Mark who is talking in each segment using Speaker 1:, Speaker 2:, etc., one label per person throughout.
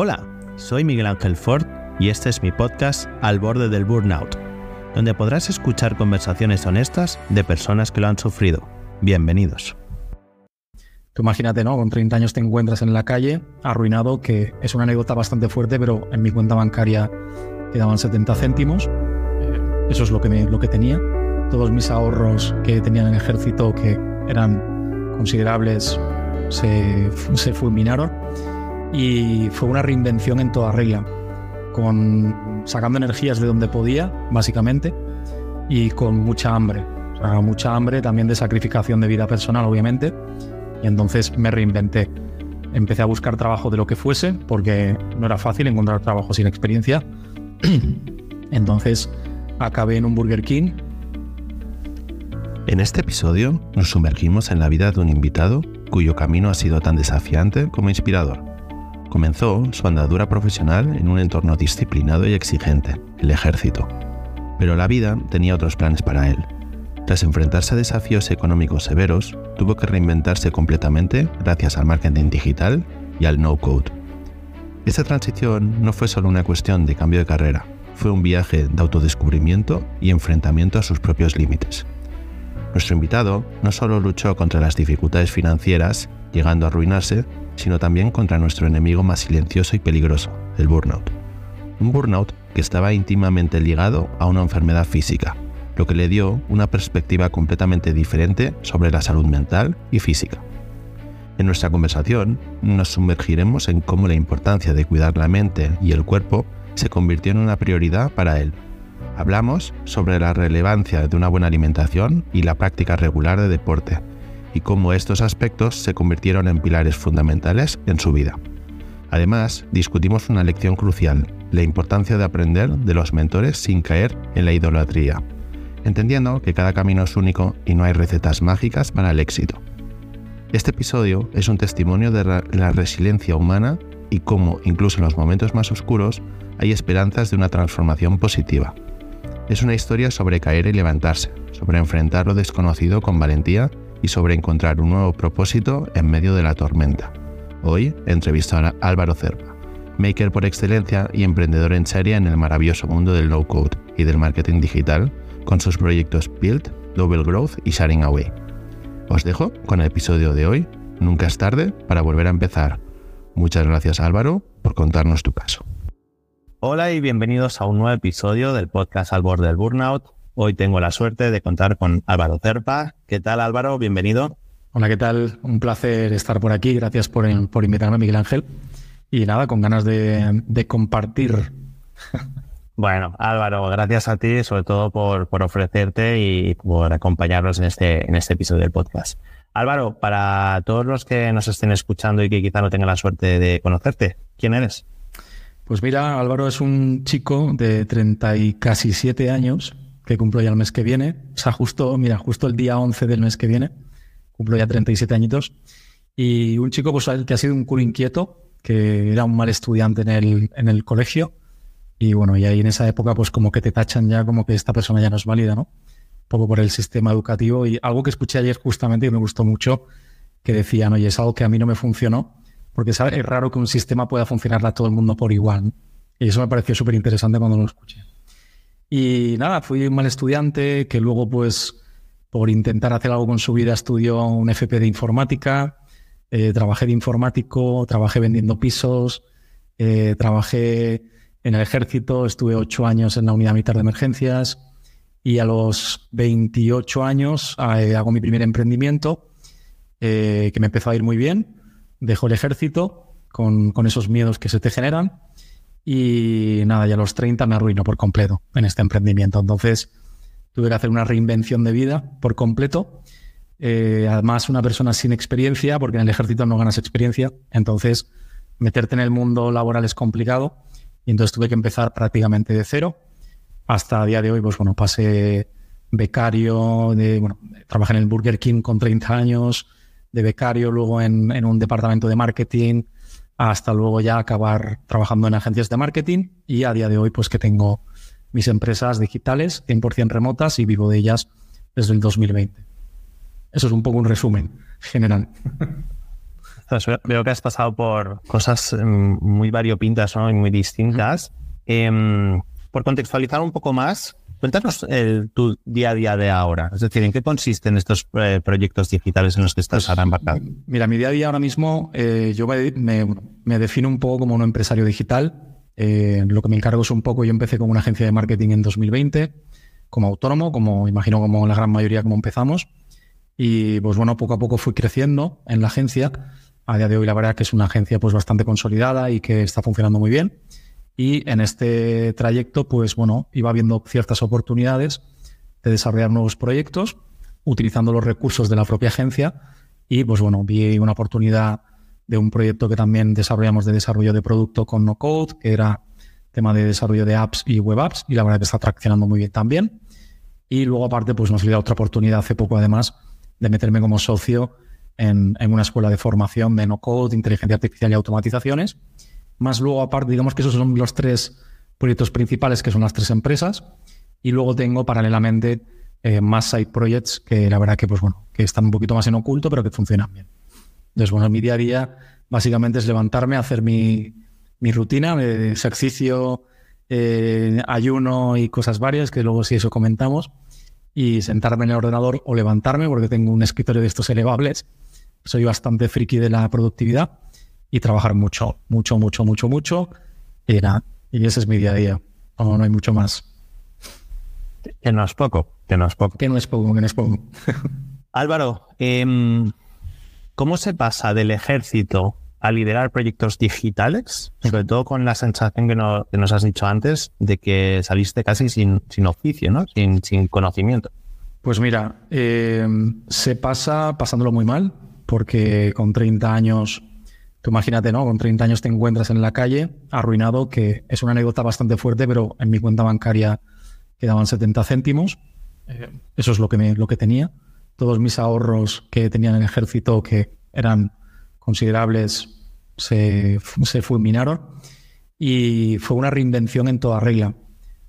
Speaker 1: Hola, soy Miguel Ángel Ford y este es mi podcast Al borde del burnout, donde podrás escuchar conversaciones honestas de personas que lo han sufrido. Bienvenidos.
Speaker 2: Tú imagínate, ¿no? Con 30 años te encuentras en la calle, arruinado, que es una anécdota bastante fuerte, pero en mi cuenta bancaria quedaban 70 céntimos. Eh, eso es lo que, lo que tenía. Todos mis ahorros que tenía en el ejército, que eran considerables, se, se fulminaron. Y fue una reinvención en toda regla, con sacando energías de donde podía, básicamente, y con mucha hambre. Mucha hambre, también de sacrificación de vida personal, obviamente. Y entonces me reinventé. Empecé a buscar trabajo de lo que fuese, porque no era fácil encontrar trabajo sin experiencia. Entonces acabé en un Burger King.
Speaker 1: En este episodio nos sumergimos en la vida de un invitado cuyo camino ha sido tan desafiante como inspirador. Comenzó su andadura profesional en un entorno disciplinado y exigente, el ejército. Pero la vida tenía otros planes para él. Tras enfrentarse a desafíos económicos severos, tuvo que reinventarse completamente gracias al marketing digital y al no-code. Esta transición no fue solo una cuestión de cambio de carrera, fue un viaje de autodescubrimiento y enfrentamiento a sus propios límites. Nuestro invitado no solo luchó contra las dificultades financieras, llegando a arruinarse, sino también contra nuestro enemigo más silencioso y peligroso, el burnout. Un burnout que estaba íntimamente ligado a una enfermedad física, lo que le dio una perspectiva completamente diferente sobre la salud mental y física. En nuestra conversación nos sumergiremos en cómo la importancia de cuidar la mente y el cuerpo se convirtió en una prioridad para él. Hablamos sobre la relevancia de una buena alimentación y la práctica regular de deporte, y cómo estos aspectos se convirtieron en pilares fundamentales en su vida. Además, discutimos una lección crucial, la importancia de aprender de los mentores sin caer en la idolatría, entendiendo que cada camino es único y no hay recetas mágicas para el éxito. Este episodio es un testimonio de la resiliencia humana y cómo, incluso en los momentos más oscuros, hay esperanzas de una transformación positiva. Es una historia sobre caer y levantarse, sobre enfrentar lo desconocido con valentía y sobre encontrar un nuevo propósito en medio de la tormenta. Hoy entrevisto a Álvaro Cerva, maker por excelencia y emprendedor en serie en el maravilloso mundo del low code y del marketing digital, con sus proyectos Build, Double Growth y Sharing Away. Os dejo con el episodio de hoy. Nunca es tarde para volver a empezar. Muchas gracias Álvaro por contarnos tu caso. Hola y bienvenidos a un nuevo episodio del podcast Al borde del Burnout. Hoy tengo la suerte de contar con Álvaro Cerpa. ¿Qué tal Álvaro? Bienvenido.
Speaker 2: Hola, ¿qué tal? Un placer estar por aquí. Gracias por, invitarme, Miguel Ángel. Y nada, con ganas de, de compartir
Speaker 1: Bueno, Álvaro, gracias a ti, sobre todo por, por, ofrecerte y por acompañarnos en este, en este episodio del podcast. Álvaro, para todos los que nos estén escuchando y que quizá no tengan la suerte de conocerte, ¿quién eres?
Speaker 2: Pues mira, Álvaro es un chico de 30 y casi 7 años que cumplo ya el mes que viene. O sea, justo, mira, justo el día 11 del mes que viene, cumplo ya 37 añitos. Y un chico pues, que ha sido un culo inquieto, que era un mal estudiante en el, en el colegio y bueno, y ahí en esa época, pues como que te tachan ya como que esta persona ya no es válida, ¿no? Un poco por el sistema educativo. Y algo que escuché ayer justamente y me gustó mucho, que decían, oye, es algo que a mí no me funcionó, porque es raro que un sistema pueda funcionar a todo el mundo por igual. Y eso me pareció súper interesante cuando lo escuché. Y nada, fui un mal estudiante que luego, pues, por intentar hacer algo con su vida, estudió un FP de informática, eh, trabajé de informático, trabajé vendiendo pisos, eh, trabajé en el ejército, estuve ocho años en la unidad militar de emergencias y a los 28 años eh, hago mi primer emprendimiento eh, que me empezó a ir muy bien. Dejo el ejército con, esos miedos que se te generan y nada, ya a los 30 me arruino por completo en este emprendimiento. Entonces tuve que hacer una reinvención de vida por completo. Eh, además, una persona sin experiencia, porque en el ejército no ganas experiencia. Entonces, meterte en el mundo laboral es complicado. Y entonces tuve que empezar prácticamente de cero. Hasta el día de hoy, pues bueno, pasé becario, de, bueno, trabajé en el Burger King con 30 años, de becario, luego en un departamento de marketing, hasta luego ya acabar trabajando en agencias de marketing y a día de hoy pues que tengo mis empresas digitales 100% remotas y vivo de ellas desde el 2020. Eso es un poco un resumen general.
Speaker 1: Veo que has pasado por cosas mm, muy variopintas ¿no? y muy distintas. Em, por contextualizar un poco más, cuéntanos el, tu día a día de ahora. Es decir, ¿en qué consisten estos eh, proyectos digitales en los que estás pues, ahora embarcado?
Speaker 2: Mira, mi día a día ahora mismo, eh, yo me, defino un poco como un empresario digital. Eh, lo que me encargo es un poco, yo empecé con una agencia de marketing en 2020, como autónomo, como imagino como la gran mayoría como empezamos. Y pues bueno, poco a poco fui creciendo en la agencia. A día de hoy la verdad que es una agencia pues bastante consolidada y que está funcionando muy bien. Y en este trayecto pues bueno, iba viendo ciertas oportunidades de desarrollar nuevos proyectos utilizando los recursos de la propia agencia y pues bueno, vi una oportunidad de un proyecto que también desarrollamos de desarrollo de producto con no code, que era tema de desarrollo de apps y web apps y la verdad que está traccionando muy bien también. Y luego aparte pues nos dio otra oportunidad hace poco además de meterme como socio en, una escuela de formación de no-code, inteligencia artificial y automatizaciones. Más luego, aparte, digamos que esos son los tres proyectos principales, que son las tres empresas. Y luego tengo paralelamente eh, más side projects que la verdad que, pues bueno, que están un poquito más en oculto, pero que funcionan bien. Entonces, bueno, mi día a día básicamente es levantarme, hacer mi, mi rutina de ejercicio, eh, ayuno y cosas varias, que luego si eso comentamos y sentarme en el ordenador o levantarme porque tengo un escritorio de estos elevables. Soy bastante friki de la productividad y trabajar mucho, mucho, mucho, mucho, mucho. Y nada, y ese es mi día a día. No, no hay mucho más.
Speaker 1: Que no es poco, que no es poco.
Speaker 2: Que no es poco, que no es poco.
Speaker 1: Álvaro, em, ¿cómo se pasa del ejército a liderar proyectos digitales, sobre todo con la sensación que, nos has dicho antes de que saliste casi sin, sin oficio, ¿no? sin, sin conocimiento.
Speaker 2: Pues mira, eh, se pasa pasándolo muy mal, porque con 30 años, tú imagínate, ¿no? Con 30 años te encuentras en la calle, arruinado, que es una anécdota bastante fuerte, pero en mi cuenta bancaria quedaban 70 céntimos. Eh, eso es lo que, me, lo que tenía. Todos mis ahorros que tenía en el ejército, que eran considerables se, fulminaron y fue una reinvención en toda regla,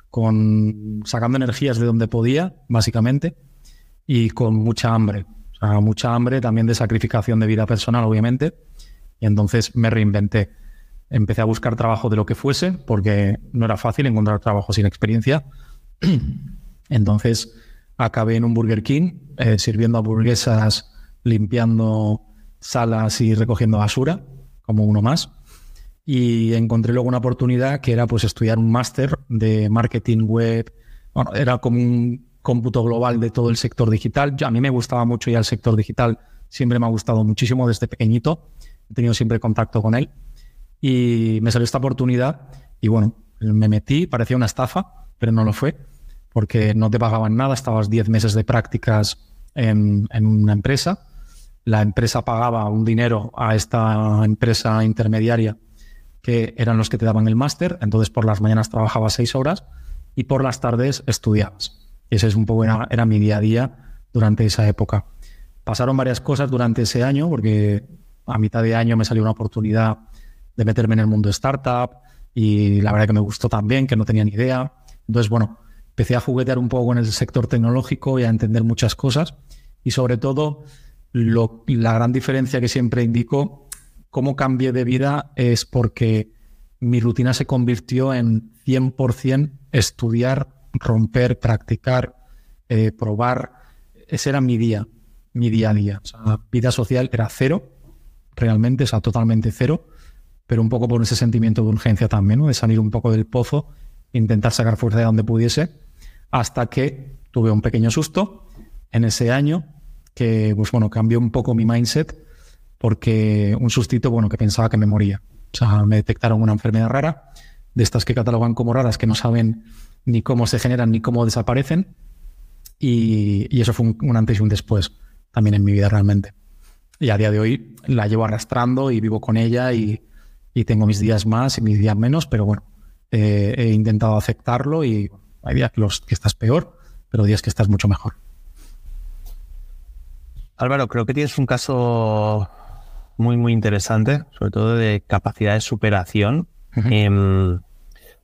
Speaker 2: con sacando energías de donde podía, básicamente, y con mucha hambre. O sea, mucha hambre también de sacrificación de vida personal, obviamente. Y entonces me reinventé. Empecé a buscar trabajo de lo que fuese, porque no era fácil encontrar trabajo sin experiencia. Entonces acabé en un Burger King, eh, sirviendo hamburguesas, limpiando salas y recogiendo basura, como uno más. Y encontré luego una oportunidad que era pues estudiar un máster de marketing web. Bueno, era como un cómputo global de todo el sector digital. a mí me gustaba mucho ya el sector digital, siempre me ha gustado muchísimo desde pequeñito. He tenido siempre contacto con él. Y me salió esta oportunidad y bueno, me metí, parecía una estafa, pero no lo fue, porque no te pagaban nada, estabas 10 meses de prácticas en, en una empresa la empresa pagaba un dinero a esta empresa intermediaria que eran los que te daban el máster, entonces por las mañanas trabajabas seis horas y por las tardes estudiabas. Ese es un poco era, mi día a día durante esa época. Pasaron varias cosas durante ese año, porque a mitad de año me salió una oportunidad de meterme en el mundo startup y la verdad que me gustó también, que no tenía ni idea. Entonces, bueno, empecé a juguetear un poco en el sector tecnológico y a entender muchas cosas y sobre todo la gran diferencia que siempre indico, cómo cambié de vida es porque mi rutina se convirtió en 100% estudiar, romper, practicar, eh, probar. Ese era mi día, mi día a día. vida social era cero, realmente, o sea, totalmente cero, pero un poco por ese sentimiento de urgencia también, de salir un poco del pozo, intentar sacar fuerza de donde pudiese, hasta que tuve un pequeño susto en ese año que pues bueno, cambió un poco mi mindset porque un sustito, bueno, que pensaba que me moría. O sea, me detectaron una enfermedad rara, de estas que catalogan como raras, que no saben ni cómo se generan ni cómo desaparecen. Y, eso fue un, antes y un después también en mi vida realmente. Y a día de hoy la llevo arrastrando y vivo con ella y, tengo mis días más y mis días menos, pero bueno, he intentado aceptarlo y hay días los que estás peor, pero días que estás mucho mejor.
Speaker 1: Álvaro, creo que tienes un caso muy, muy interesante, sobre todo de capacidad de superación.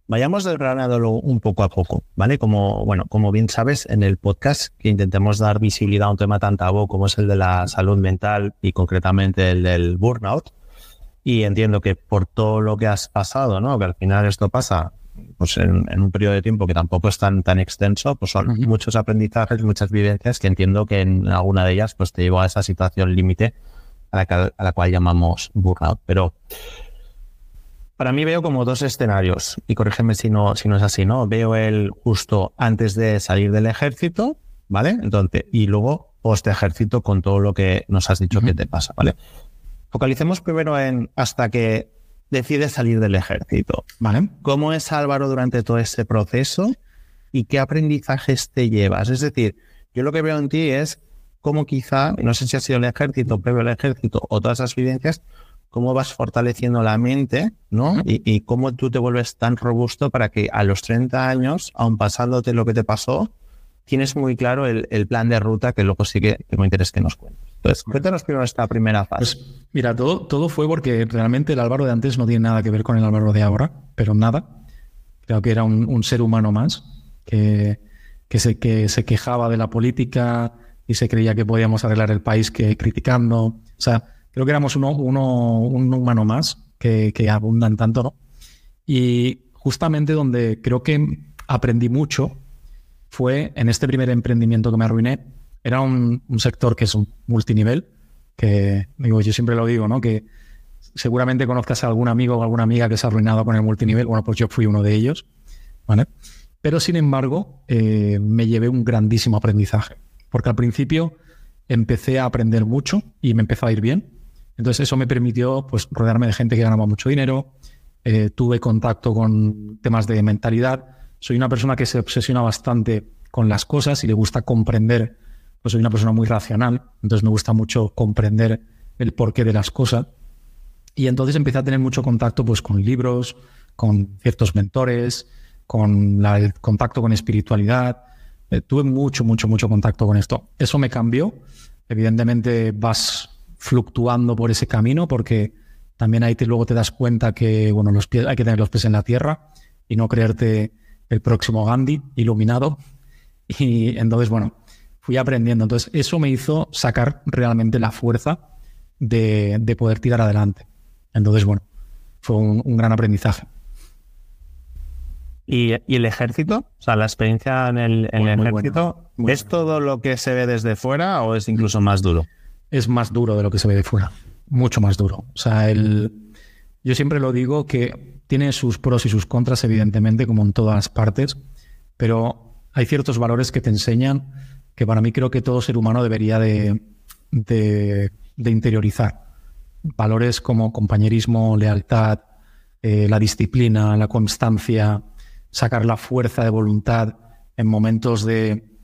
Speaker 3: Vayamos desgranándolo un poco a poco, ¿vale? Como, bueno, como bien sabes, en el podcast que intentemos dar visibilidad a un tema tan tabú como es el de la salud mental y concretamente el del burnout. Y entiendo que por todo lo que has pasado, ¿no? Que al final esto pasa pues en, un periodo de tiempo que tampoco es tan, tan extenso, pues son muchos aprendizajes, muchas vivencias que entiendo que en alguna de ellas pues te llevó a esa situación límite a la, a la cual llamamos burnout. Pero para mí veo como dos escenarios, y corrígeme si no, si no es así, ¿no? Veo el justo antes de salir del ejército, ¿vale? Entonces, y luego post ejército con todo lo que nos has dicho que te pasa, ¿vale? Focalicemos primero en hasta que decides salir del ejército, ¿vale? ¿Cómo es Álvaro durante todo ese proceso y qué aprendizajes te llevas? Es decir, yo lo que veo en ti es cómo quizá, no sé si ha sido el ejército, previo al ejército o todas esas vivencias, cómo vas fortaleciendo la mente, ¿no? Y, cómo tú te vuelves tan robusto para que a los 30 años, aun pasándote lo que te pasó, tienes muy claro el, plan de ruta que luego sí que tengo interés que nos cuentes. Entonces, cuéntanos primero esta primera fase.
Speaker 2: Pues mira, todo, todo fue porque realmente el Álvaro de antes no tiene nada que ver con el Álvaro de ahora, pero nada. Creo que era un, ser humano más que, que, se, que se quejaba de la política y se creía que podíamos arreglar el país que criticando. O sea, creo que éramos uno, uno, un humano más que, que abundan tanto, ¿no? Y justamente donde creo que aprendí mucho fue en este primer emprendimiento que me arruiné. Era un, un, sector que es un multinivel, que digo, yo siempre lo digo, ¿no? Que seguramente conozcas a algún amigo o alguna amiga que se ha arruinado con el multinivel. Bueno, pues yo fui uno de ellos, ¿vale? Pero sin embargo, eh, me llevé un grandísimo aprendizaje, porque al principio empecé a aprender mucho y me empezó a ir bien. Entonces eso me permitió pues, rodearme de gente que ganaba mucho dinero, eh, tuve contacto con temas de mentalidad. Soy una persona que se obsesiona bastante con las cosas y le gusta comprender, pues soy una persona muy racional, entonces me gusta mucho comprender el porqué de las cosas. Y entonces empecé a tener mucho contacto pues, con libros, con ciertos mentores, con el contacto con espiritualidad. Eh, tuve mucho, mucho, mucho contacto con esto. Eso me cambió. Evidentemente vas fluctuando por ese camino, porque también ahí te, luego te das cuenta que bueno, los pies, hay que tener los pies en la tierra y no creerte el próximo Gandhi iluminado. Y entonces, bueno, fui aprendiendo. Entonces, eso me hizo sacar realmente la fuerza de, de poder tirar adelante. Entonces, bueno, fue un, gran aprendizaje.
Speaker 3: ¿Y, el ejército? O sea, la experiencia en el, ejército, ¿es todo lo que se ve desde fuera o es incluso más duro?
Speaker 2: Es más duro de lo que se ve de fuera. Mucho más duro. O sea, el, yo siempre lo digo que tiene sus pros y sus contras, evidentemente, como en todas las partes, pero hay ciertos valores que te enseñan que para mí creo que todo ser humano debería de, de, interiorizar. Valores como compañerismo, lealtad, eh, la disciplina, la constancia, sacar la fuerza de voluntad en momentos de,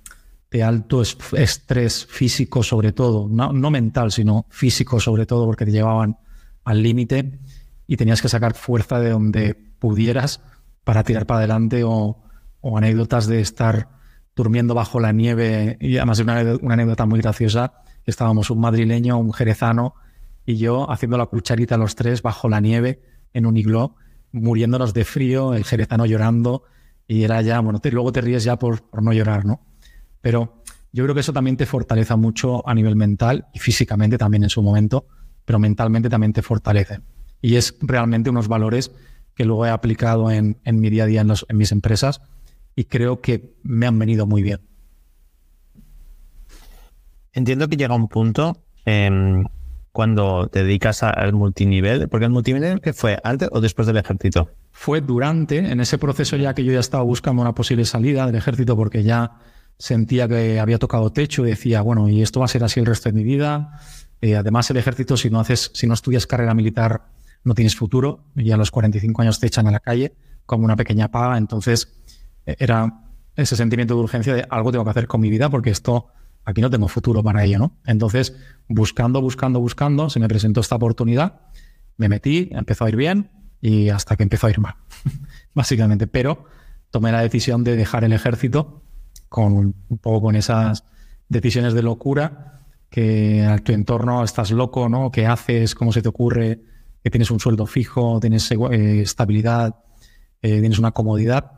Speaker 2: de alto estrés físico sobre todo, no, mental, sino físico sobre todo, porque te llevaban al límite y tenías que sacar fuerza de donde pudieras para tirar para adelante o, anécdotas de estar durmiendo bajo la nieve y además de una, una, anécdota muy graciosa, estábamos un madrileño, un jerezano y yo haciendo la cucharita los tres bajo la nieve en un iglú, muriéndonos de frío, el jerezano llorando y era ya, bueno, luego te ríes ya por, por no llorar, ¿no? Pero yo creo que eso también te fortaleza mucho a nivel mental y físicamente también en su momento, pero mentalmente también te fortalece. Y es realmente unos valores que luego he aplicado en, mi día a día en, mis empresas y creo que me han venido muy bien.
Speaker 3: Entiendo que llega un punto em, cuando te dedicas al multinivel, porque el multinivel que fue antes o después del ejército.
Speaker 2: Fue durante, en ese proceso ya que yo ya estaba buscando una posible salida del ejército porque ya sentía que había tocado techo y decía, bueno, y esto va a ser así el resto de mi vida. Eh, además, el ejército, si no haces, si no estudias carrera militar, no tienes futuro y a los 45 años te echan a la calle como una pequeña paga. Entonces, eh, era ese sentimiento de urgencia de algo tengo que hacer con mi vida porque esto aquí no tengo futuro para ello, ¿no? Entonces, buscando, buscando, buscando, se me presentó esta oportunidad, me metí, empezó a ir bien y hasta que empezó a ir mal, básicamente. Pero tomé la decisión de dejar el ejército con un poco con esas decisiones de locura, que a tu entorno estás loco, ¿no? ¿Qué haces? ¿Cómo se te ocurre? Que tienes un sueldo fijo, tienes eh, estabilidad eh, tienes una comodidad,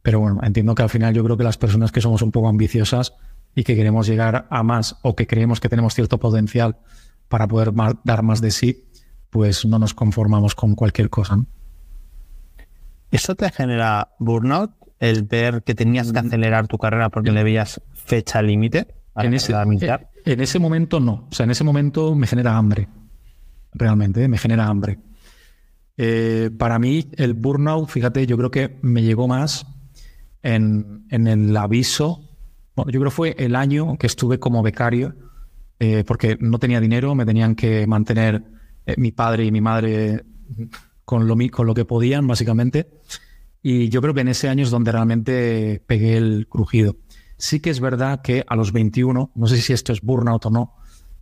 Speaker 2: pero bueno, entiendo que al final yo creo que las personas que somos un poco ambiciosas y que queremos llegar a más o que creemos que tenemos cierto potencial para poder dar más de sí, pues no nos conformamos con cualquier cosa.
Speaker 3: ¿Eso te genera burnout? El ver que tenías que mm. acelerar tu carrera porque le veías fecha límite.
Speaker 2: En ese, eh, en ese momento no. O sea, en ese momento me genera hambre. Realmente, me genera hambre. Eh, para mí, el burnout, fíjate, yo creo que me llegó más en, el aviso. Bueno, yo creo que fue el año que estuve como becario, eh, porque no tenía dinero, me tenían que mantener mi padre y mi madre con lo, con lo que podían, básicamente. Y yo creo que en ese año es donde realmente pegué el crujido. Sí que es verdad que a los 21, no sé si esto es burnout o no,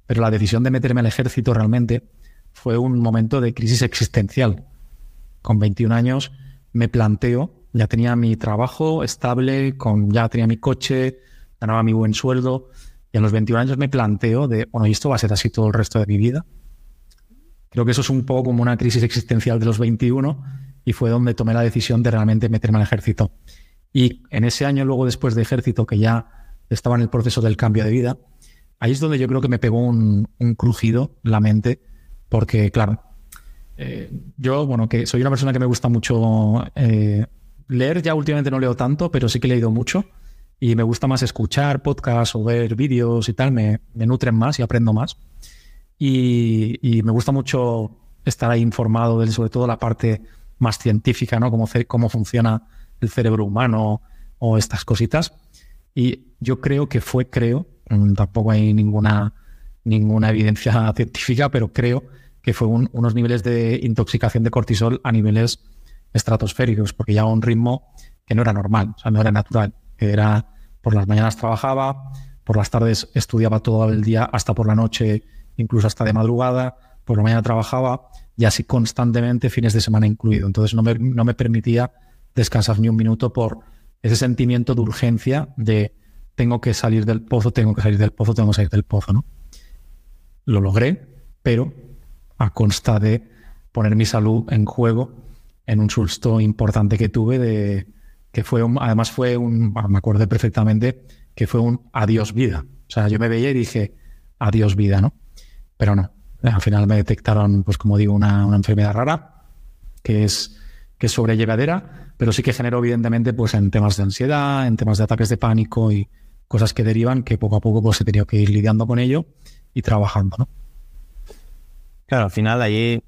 Speaker 2: pero la decisión de meterme al ejército realmente fue un momento de crisis existencial. Con 21 años me planteo, ya tenía mi trabajo estable, con, ya tenía mi coche, ganaba mi buen sueldo, y a los 21 años me planteo de, bueno, ¿y esto va a ser así todo el resto de mi vida? Creo que eso es un poco como una crisis existencial de los 21 y fue donde tomé la decisión de realmente meterme al ejército. Y en ese año, luego después de ejército, que ya estaba en el proceso del cambio de vida, ahí es donde yo creo que me pegó un, crujido la mente, porque claro, eh, yo, bueno, que soy una persona que me gusta mucho eh, leer, ya últimamente no leo tanto, pero sí que he leído mucho y me gusta más escuchar podcasts o ver vídeos y tal, me, me nutren más y aprendo más. Y, me gusta mucho estar ahí informado de sobre todo la parte más científica, ¿no? Cómo, cómo funciona el cerebro humano o estas cositas. Y yo creo que fue, creo, mm, tampoco hay ninguna, ninguna evidencia científica, pero creo que fue unos niveles de intoxicación de cortisol a niveles estratosféricos, porque ya a un ritmo que no era normal, o sea, no era natural. Era por las mañanas trabajaba, por las tardes estudiaba todo el día hasta por la noche incluso hasta de madrugada, por la mañana trabajaba y así constantemente, fines de semana incluido. Entonces no me, no me permitía descansar ni un minuto por ese sentimiento de urgencia de tengo que salir del pozo, tengo que salir del pozo, tengo que salir del pozo, ¿no? Lo logré, pero a consta de poner mi salud en juego en un susto importante que tuve de que fue un, además fue un, me acuerdo perfectamente que fue un adiós vida. O sea, yo me veía y dije adiós vida, ¿no? pero no. Al final me detectaron, pues como digo, una, enfermedad rara que es, que es sobrellevadera, pero sí que generó evidentemente pues en temas de ansiedad, en temas de ataques de pánico y cosas que derivan que poco a poco pues he tenido que ir lidiando con ello y trabajando, ¿no?
Speaker 3: Claro, al final allí,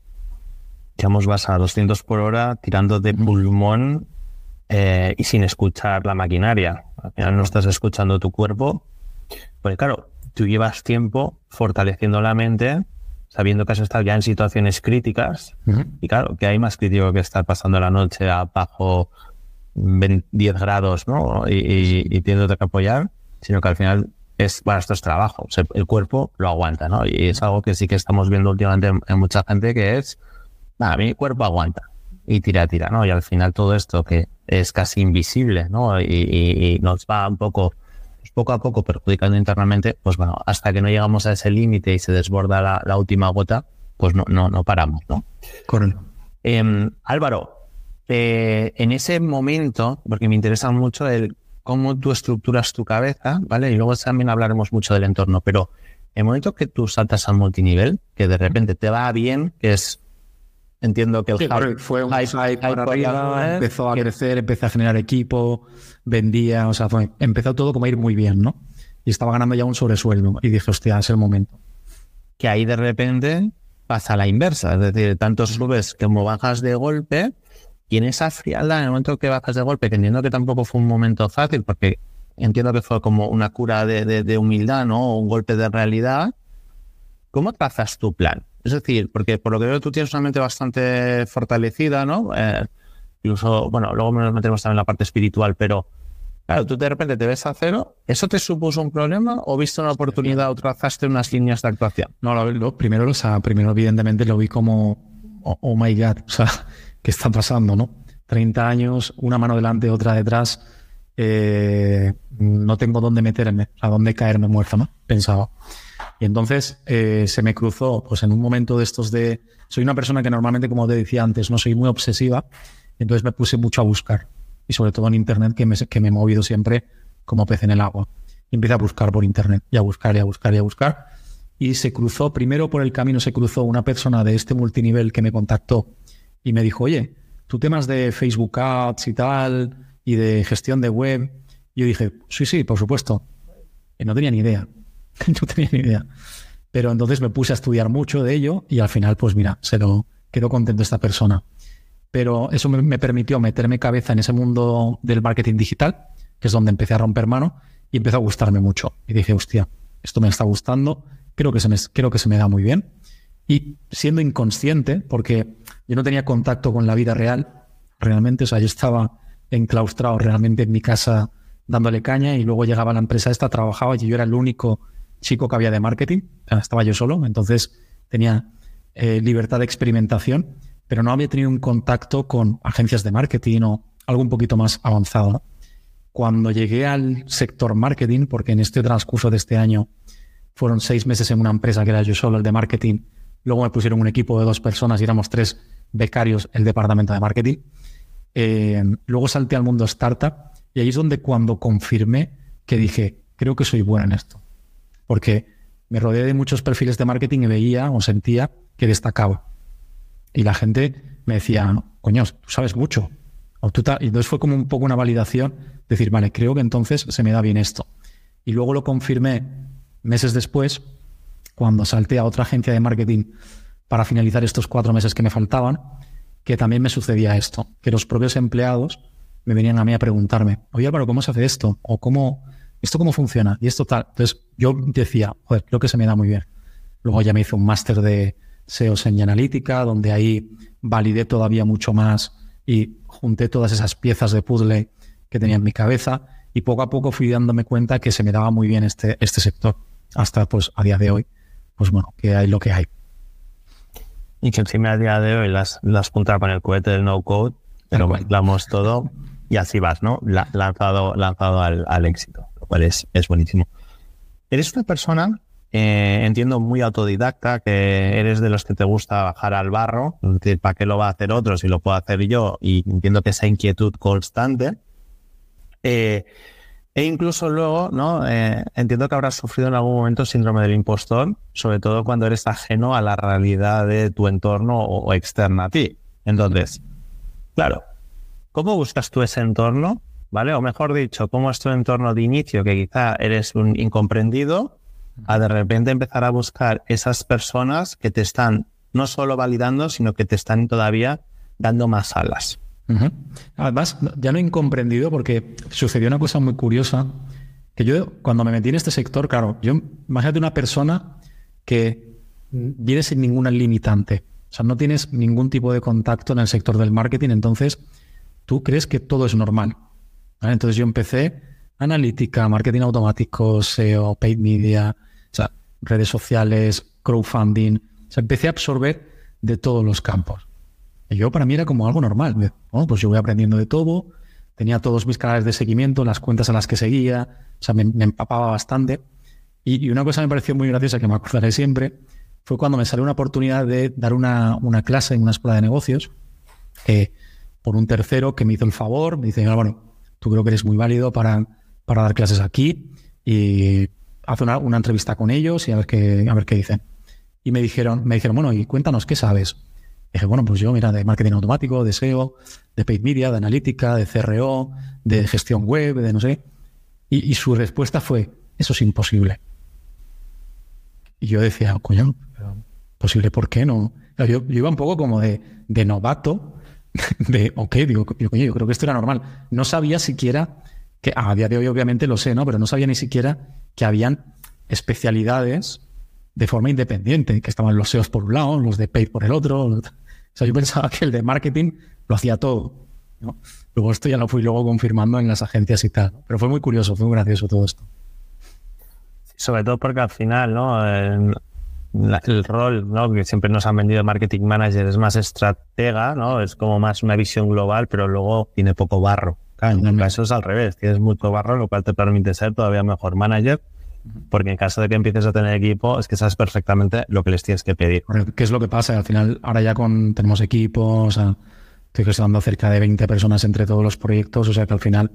Speaker 3: digamos, vas a 200 por hora tirando de pulmón eh, y sin escuchar la maquinaria. Al final no estás escuchando tu cuerpo. Porque claro, tú llevas tiempo fortaleciendo la mente, sabiendo que has estado ya en situaciones críticas. Y claro, que hay más crítico que estar pasando la noche a bajo 10 grados ¿no? y, y, que apoyar, sino que al final es, bueno, esto es trabajo. el cuerpo lo aguanta, ¿no? Y es algo que sí que estamos viendo últimamente en, mucha gente que es, nada, mi cuerpo aguanta y tira, tira, ¿no? Y al final todo esto que es casi invisible, ¿no? y nos va un poco poco a poco perjudicando internamente, pues bueno, hasta que no llegamos a ese límite y se desborda la, última gota, pues no, no, no paramos, ¿no?
Speaker 2: Correcto.
Speaker 3: Em, Álvaro, eh, en ese momento, porque me interesa mucho el cómo tú estructuras tu cabeza, ¿vale? Y luego también hablaremos mucho del entorno, pero en el momento que tú saltas al multinivel, que de repente te va bien, que es Entiendo que el
Speaker 2: fue un empezó a crecer, empecé a generar equipo, vendía, o sea, empezó todo como a ir muy bien, ¿no? Y estaba ganando ya un sobresueldo y dije, hostia, es el momento.
Speaker 3: Que ahí de repente pasa la inversa, es decir, tanto subes como bajas de golpe y en esa frialdad, en el momento que bajas de golpe, que entiendo que tampoco fue un momento fácil porque entiendo que fue como una cura de, de humildad, ¿no? O un golpe de realidad. ¿Cómo trazas tu plan? Es decir, porque por lo que veo tú tienes una mente bastante fortalecida, ¿no? Eh, incluso, bueno, luego nos metemos también en la parte espiritual, pero claro, tú de repente te ves a cero, ¿eso te supuso un problema o viste una oportunidad o trazaste unas líneas de actuación?
Speaker 2: No, lo, primero, o sea, primero evidentemente lo vi como, oh, oh, my God, o sea, ¿qué está pasando, no? 30 años, una mano delante, otra detrás, eh, no tengo dónde meterme, a dónde caerme muerto, ¿no? Pensaba. Y entonces eh, se me cruzó, pues en un momento de estos de... Soy una persona que normalmente, como te decía antes, no soy muy obsesiva Entonces me puse mucho a buscar. Y sobre todo en Internet, que me, que me he movido siempre como pez en el agua. Y empecé a buscar por Internet, y a buscar, y a buscar, y a buscar. Y se cruzó, primero por el camino se cruzó una persona de este multinivel que me contactó y me dijo, oye, tú temas de Facebook Ads y tal, y de gestión de web. Y yo dije, sí, sí, por supuesto. Y no tenía ni idea. no tenía ni idea. Pero entonces me puse a estudiar mucho de ello y al final, pues mira, se lo quedó contento esta persona. Pero eso me, permitió meterme cabeza en ese mundo del marketing digital, que es donde empecé a romper mano y empezó a gustarme mucho. Y dije, hostia, esto me está gustando, creo que se me, creo que se me da muy bien. Y siendo inconsciente, porque yo no tenía contacto con la vida real, realmente, o sea, yo estaba enclaustrado realmente en mi casa dándole caña y luego llegaba la empresa esta, trabajaba y yo era el único chico que había de marketing, estaba yo solo, entonces tenía eh, libertad de experimentación, pero no había tenido un contacto con agencias de marketing o algo un poquito más avanzado. Cuando llegué al sector marketing, porque en este transcurso de este año fueron seis meses en una empresa que era yo solo el de marketing, luego me pusieron un equipo de dos personas y éramos tres becarios el departamento de marketing. Eh, luego salté al mundo startup y ahí es donde cuando confirmé que dije, creo que soy buena en esto porque me rodeé de muchos perfiles de marketing y veía o sentía que destacaba. Y la gente me decía, coño, tú sabes mucho. Y entonces fue como un poco una validación, decir, vale, creo que entonces se me da bien esto. Y luego lo confirmé meses después, cuando salté a otra agencia de marketing para finalizar estos cuatro meses que me faltaban, que también me sucedía esto, que los propios empleados me venían a mí a preguntarme, oye Álvaro, ¿cómo se hace esto? O cómo, ¿esto cómo funciona? Y esto tal. Entonces yo decía, joder, creo que se me da muy bien. Luego ya me hice un máster de SEO en analítica, donde ahí validé todavía mucho más y junté todas esas piezas de puzzle que tenía en mi cabeza y poco a poco fui dándome cuenta que se me daba muy bien este, este sector. Hasta pues a día de hoy, pues bueno, que hay lo que hay.
Speaker 3: Y que encima a día de hoy las, las puntas con el cohete del no code, pero mezclamos todo y así vas, ¿no? lanzado lanzado al, al éxito cual es, buenísimo. Eres una persona, eh, entiendo, muy autodidacta, que eres de los que te gusta bajar al barro, es ¿para qué lo va a hacer otro si lo puedo hacer yo? Y entiendo que esa inquietud constante. Eh, e incluso luego, ¿no? Eh, entiendo que habrás sufrido en algún momento síndrome del impostor, sobre todo cuando eres ajeno a la realidad de tu entorno o externa a ti. Entonces, claro, ¿cómo buscas tú ese entorno ¿vale? O mejor dicho, cómo es tu entorno de inicio, que quizá eres un incomprendido, a de repente empezar a buscar esas personas que te están no solo validando, sino que te están todavía dando más alas.
Speaker 2: Además, ya no he incomprendido porque sucedió una cosa muy curiosa, que yo cuando me metí en este sector, claro, yo imagínate una persona que viene sin ninguna limitante, o sea, no tienes ningún tipo de contacto en el sector del marketing, entonces tú crees que todo es normal. Entonces yo empecé analítica, marketing automático, SEO, paid media, o sea, redes sociales, crowdfunding. O sea, empecé a absorber de todos los campos. Y yo para mí era como algo normal. Bueno, pues yo voy aprendiendo de todo, tenía todos mis canales de seguimiento, las cuentas a las que seguía, o sea, me, empapaba bastante. Y, una cosa me pareció muy graciosa que me acordaré siempre fue cuando me salió una oportunidad de dar una, clase en una escuela de negocios eh, por un tercero que me hizo el favor, me dice, bueno, tú creo que eres muy válido para, para dar clases aquí y haz una, entrevista con ellos y a ver qué, a ver qué dicen. Y me dijeron, me dijeron, bueno, y cuéntanos qué sabes. dije, bueno, pues yo, mira, de marketing automático, de SEO, de paid media, de analítica, de CRO, de gestión web, de no sé. Y, su respuesta fue, eso es imposible. Y yo decía, coño, posible, ¿por qué no? Yo, yo, iba un poco como de, de novato de, ok, digo, yo, yo creo que esto era normal. No sabía siquiera, que a día de hoy obviamente lo sé, ¿no? Pero no sabía ni siquiera que habían especialidades de forma independiente, que estaban los SEOs por un lado, los de paid por el otro. O sea, yo pensaba que el de marketing lo hacía todo. Luego esto ya lo fui luego confirmando en las agencias y tal. Pero fue muy curioso, fue muy gracioso todo esto.
Speaker 3: Sobre todo porque al final, ¿no? Rol ¿no? que siempre nos han vendido marketing manager es más estratega, ¿no? Es como más una visión global, pero luego tiene poco barro. en el caso es al revés, tienes mucho barro, lo cual te permite ser todavía mejor manager, porque en caso de que empieces a tener equipo, es que sabes perfectamente lo que les tienes que pedir.
Speaker 2: ¿Qué es lo que pasa? Al final, ahora ya con tenemos equipos, estoy gestionando cerca de 20 personas entre todos los proyectos, o sea que al final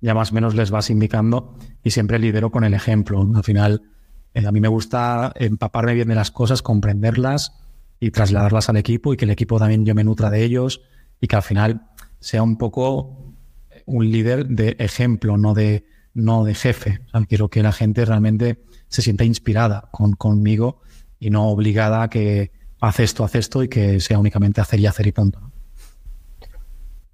Speaker 2: ya más o menos les vas indicando y siempre lidero con el ejemplo. Al final, a mí me gusta empaparme bien de las cosas, comprenderlas y trasladarlas al equipo y que el equipo también yo me nutra de ellos y que al final sea un poco un líder de ejemplo, no de, no de jefe. quiero que la gente realmente se sienta inspirada con, conmigo y no obligada a que hace esto, hace esto y que sea únicamente hacer y hacer y punto.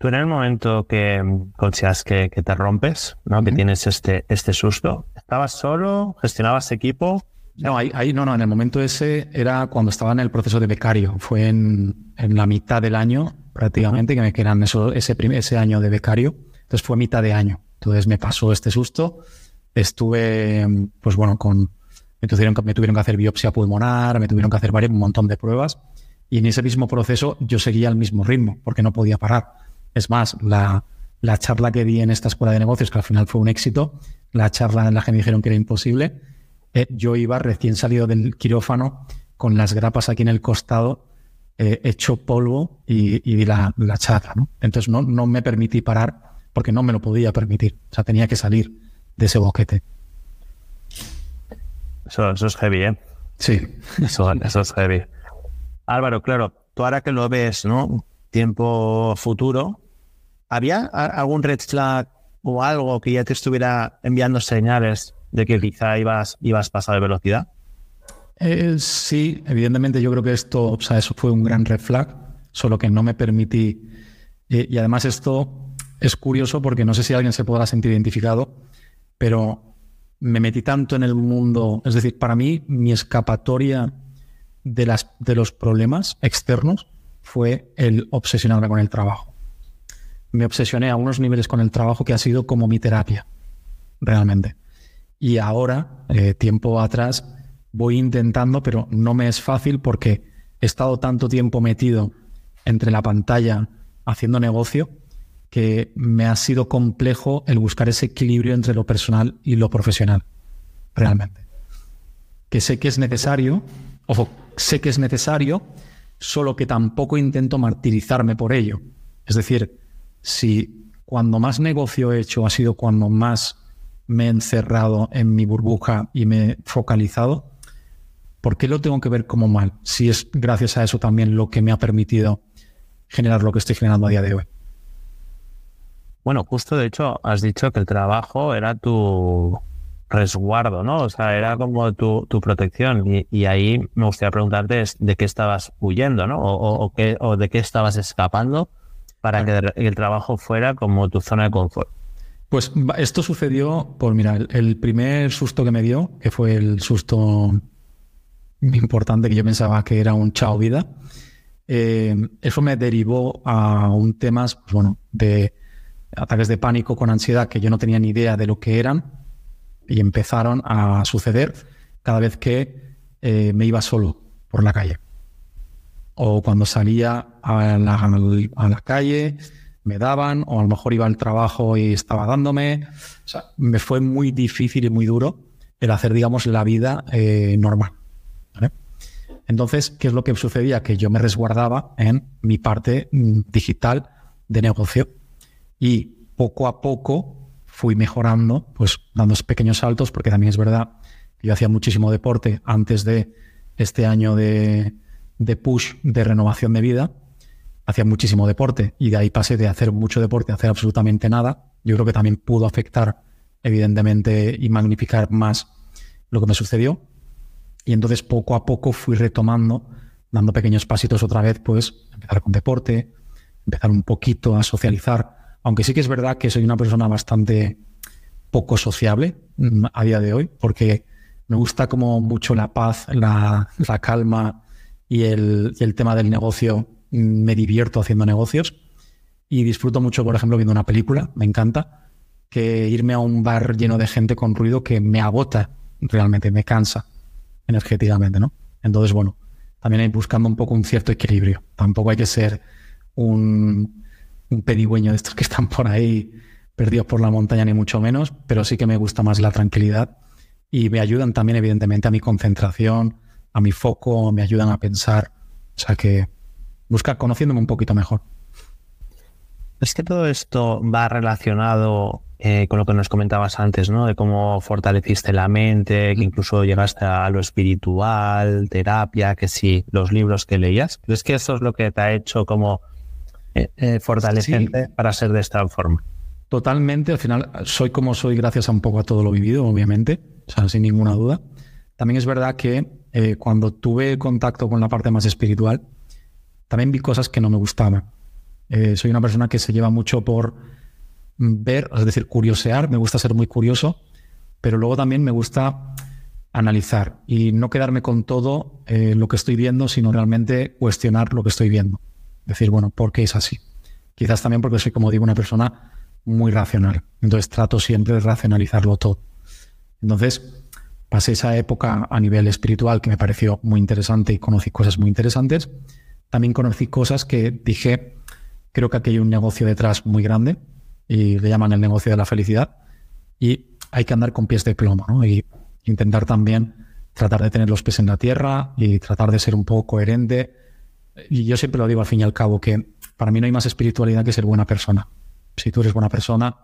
Speaker 3: Tú en el momento que consideras que, te rompes, ¿no? que tienes este, este susto, ¿estabas solo? ¿Gestionabas equipo?
Speaker 2: No, ahí, no, no, en el momento ese era cuando estaba en el proceso de becario. Fue en, la mitad del año prácticamente que me quedan eso, ese, ese año de becario. Entonces fue mitad de año. Entonces me pasó este susto. Estuve, pues bueno, con, me tuvieron, me tuvieron que hacer biopsia pulmonar, me tuvieron que hacer varios, un montón de pruebas. Y en ese mismo proceso yo seguía al mismo ritmo porque no podía parar. Es más, la, charla que di en esta escuela de negocios, que al final fue un éxito, la charla en la que me dijeron que era imposible, eh, yo iba recién salido del quirófano con las grapas aquí en el costado, eh, hecho polvo y, di la, charla. Entonces no, no me permití parar porque no me lo podía permitir. O sea, tenía que salir de ese boquete.
Speaker 3: Eso, es heavy, ¿eh?
Speaker 2: Sí.
Speaker 3: Eso, eso es heavy. Álvaro, claro, tú ahora que lo ves, ¿no? Tiempo futuro, ¿Había algún red flag o algo que ya te estuviera enviando señales de que quizá ibas, ibas pasado de velocidad?
Speaker 2: Eh, sí, evidentemente yo creo que esto, o sea, eso fue un gran red flag, solo que no me permití. y además esto es curioso porque no sé si alguien se podrá sentir identificado, pero me metí tanto en el mundo, es decir, para mí mi escapatoria de, las, de los problemas externos fue el obsesionarme con el trabajo me obsesioné a unos niveles con el trabajo que ha sido como mi terapia, realmente. Y ahora, eh, tiempo atrás, voy intentando, pero no me es fácil porque he estado tanto tiempo metido entre la pantalla haciendo negocio que me ha sido complejo el buscar ese equilibrio entre lo personal y lo profesional, realmente. Que sé que es necesario, ojo, sé que es necesario, solo que tampoco intento martirizarme por ello. Es decir, si cuando más negocio he hecho ha sido cuando más me he encerrado en mi burbuja y me he focalizado, ¿por qué lo tengo que ver como mal? Si es gracias a eso también lo que me ha permitido generar lo que estoy generando a día de hoy.
Speaker 3: Bueno, justo de hecho has dicho que el trabajo era tu resguardo, ¿no? O sea, era como tu, protección. Y, ahí me gustaría preguntarte de qué estabas huyendo, ¿no? O, o de qué estabas escapando para que el trabajo fuera como tu zona de confort?
Speaker 2: Pues esto sucedió por, mira, el, primer susto que me dio, que fue el susto importante que yo pensaba que era un chao vida, eh, eso me derivó a un tema, pues bueno, de ataques de pánico con ansiedad que yo no tenía ni idea de lo que eran y empezaron a suceder cada vez que eh, me iba solo por la calle o cuando salía a la, calle me daban, o a lo mejor iba al trabajo y estaba dándome. O sea, me fue muy difícil y muy duro el hacer, digamos, la vida eh, normal. Entonces, ¿qué es lo que sucedía? Que yo me resguardaba en mi parte mm, digital de negocio y poco a poco fui mejorando, pues dando pequeños saltos, porque también es verdad que yo hacía muchísimo deporte antes de este año de, de push de renovación de vida, hacía muchísimo deporte y de ahí pasé de hacer mucho deporte a hacer absolutamente nada. Yo creo que también pudo afectar, evidentemente, y magnificar más lo que me sucedió. Y entonces poco a poco fui retomando, dando pequeños pasitos otra vez, pues empezar con deporte, empezar un poquito a socializar. Aunque sí que es verdad que soy una persona bastante poco sociable mm, a día de hoy, porque me gusta como mucho la paz, la, la calma, y el, tema del negocio, mm, me divierto haciendo negocios y disfruto mucho, por ejemplo, viendo una película, me encanta, que irme a un bar lleno de gente con ruido que me agota realmente, me cansa energéticamente, ¿no? Entonces, bueno, también hay buscando un poco un cierto equilibrio. Tampoco hay que ser un, un pedigüeño de estos que están por ahí perdidos por la montaña, ni mucho menos, pero sí que me gusta más la tranquilidad y me ayudan también, evidentemente, a mi concentración, a mi foco, me ayudan a pensar. O sea que buscar conociéndome un poquito mejor.
Speaker 3: Es que todo esto va relacionado eh, con lo que nos comentabas antes, ¿no? De cómo fortaleciste la mente, que incluso llegaste a lo espiritual, terapia, que sí, los libros que leías. ¿Crees que eso es lo que te ha hecho como eh, eh, fortalecente para ser de esta forma?
Speaker 2: Totalmente, al final soy como soy gracias a un poco a todo lo vivido, obviamente, o sea, sin ninguna duda. También es verdad que cuando tuve contacto con la parte más espiritual, también vi cosas que no me gustaban. Eh, soy una persona que se lleva mucho por ver, es decir, curiosear, me gusta ser muy curioso, pero luego también me gusta analizar y no quedarme con todo eh, lo que estoy viendo, sino realmente cuestionar lo que estoy viendo. Decir, bueno, ¿por qué es así? Quizás también porque soy, como digo, una persona muy racional. Entonces trato siempre de racionalizarlo todo. Entonces pasé esa época a nivel espiritual que me pareció muy interesante y conocí cosas muy interesantes. También conocí cosas que dije, Creo que aquí hay un negocio detrás muy grande y le llaman el negocio de la felicidad y hay que andar con pies de plomo ¿no? y intentar también tratar de tener los pies en la tierra y tratar de ser un poco coherente. Y yo siempre lo digo al fin y al cabo que para mí no hay más espiritualidad que ser buena persona. Si tú eres buena persona,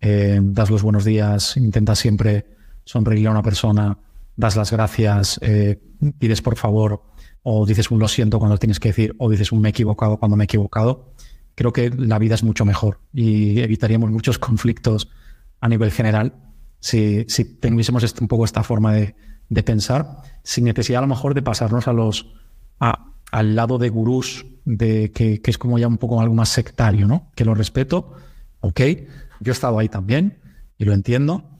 Speaker 2: eh, das los buenos días, intentas siempre sonreír a una persona, das las gracias, eh, pides por favor, o dices un lo siento cuando tienes que decir, o dices un me he equivocado cuando me he equivocado creo que la vida es mucho mejor y evitaríamos muchos conflictos a nivel general si, tuviésemos este, un poco esta forma de, pensar, sin necesidad a lo mejor de pasarnos a los al lado de gurús, de que, es como ya un poco algo más sectario, ¿no? Que lo respeto, ok, yo he estado ahí también y lo entiendo,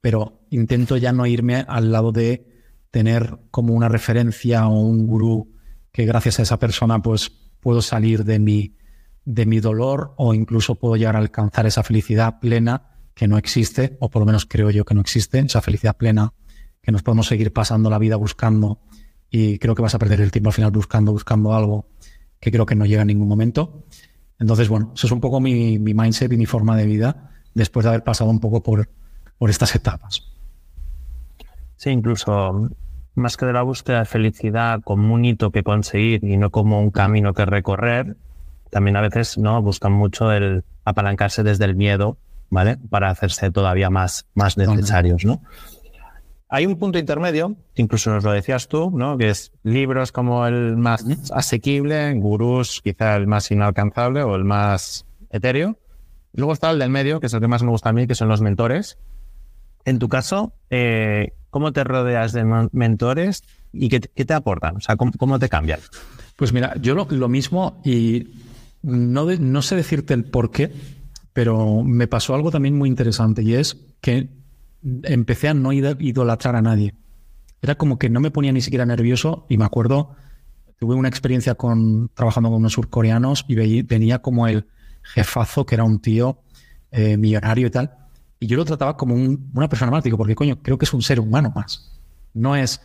Speaker 2: pero intento ya no irme al lado de tener como una referencia o un gurú que gracias a esa persona pues puedo salir de mi de mi dolor o incluso puedo llegar a alcanzar esa felicidad plena que no existe, o por lo menos creo yo que no existe, esa felicidad plena que nos podemos seguir pasando la vida buscando y creo que vas a perder el tiempo al final buscando, buscando algo que creo que no llega en ningún momento. Entonces, bueno, eso es un poco mi, mindset y mi forma de vida después de haber pasado un poco por, por estas etapas.
Speaker 3: Sí, incluso más que de la búsqueda de felicidad como un hito que conseguir y no como un camino que recorrer, también a veces no buscan mucho el apalancarse desde el miedo, ¿vale? Para hacerse todavía más, más necesarios, ¿no? Hay un punto intermedio, incluso nos lo decías tú, ¿no? Que es libros como el más asequible, gurús quizá el más inalcanzable o el más etéreo. Luego está el del medio, que es el que más me gusta a mí, que son los mentores. En tu caso, eh, ¿cómo te rodeas de mentores y qué, te aportan? O sea, ¿cómo, te cambian?
Speaker 2: Pues mira, yo lo mismo y no, sé decirte el por qué, pero me pasó algo también muy interesante y es que empecé a no idolatrar a nadie. Era como que no me ponía ni siquiera nervioso y me acuerdo, tuve una experiencia con trabajando con unos surcoreanos y venía como el jefazo, que era un tío eh, millonario y tal, y yo lo trataba como una persona más, digo, porque coño, creo que es un ser humano más. No es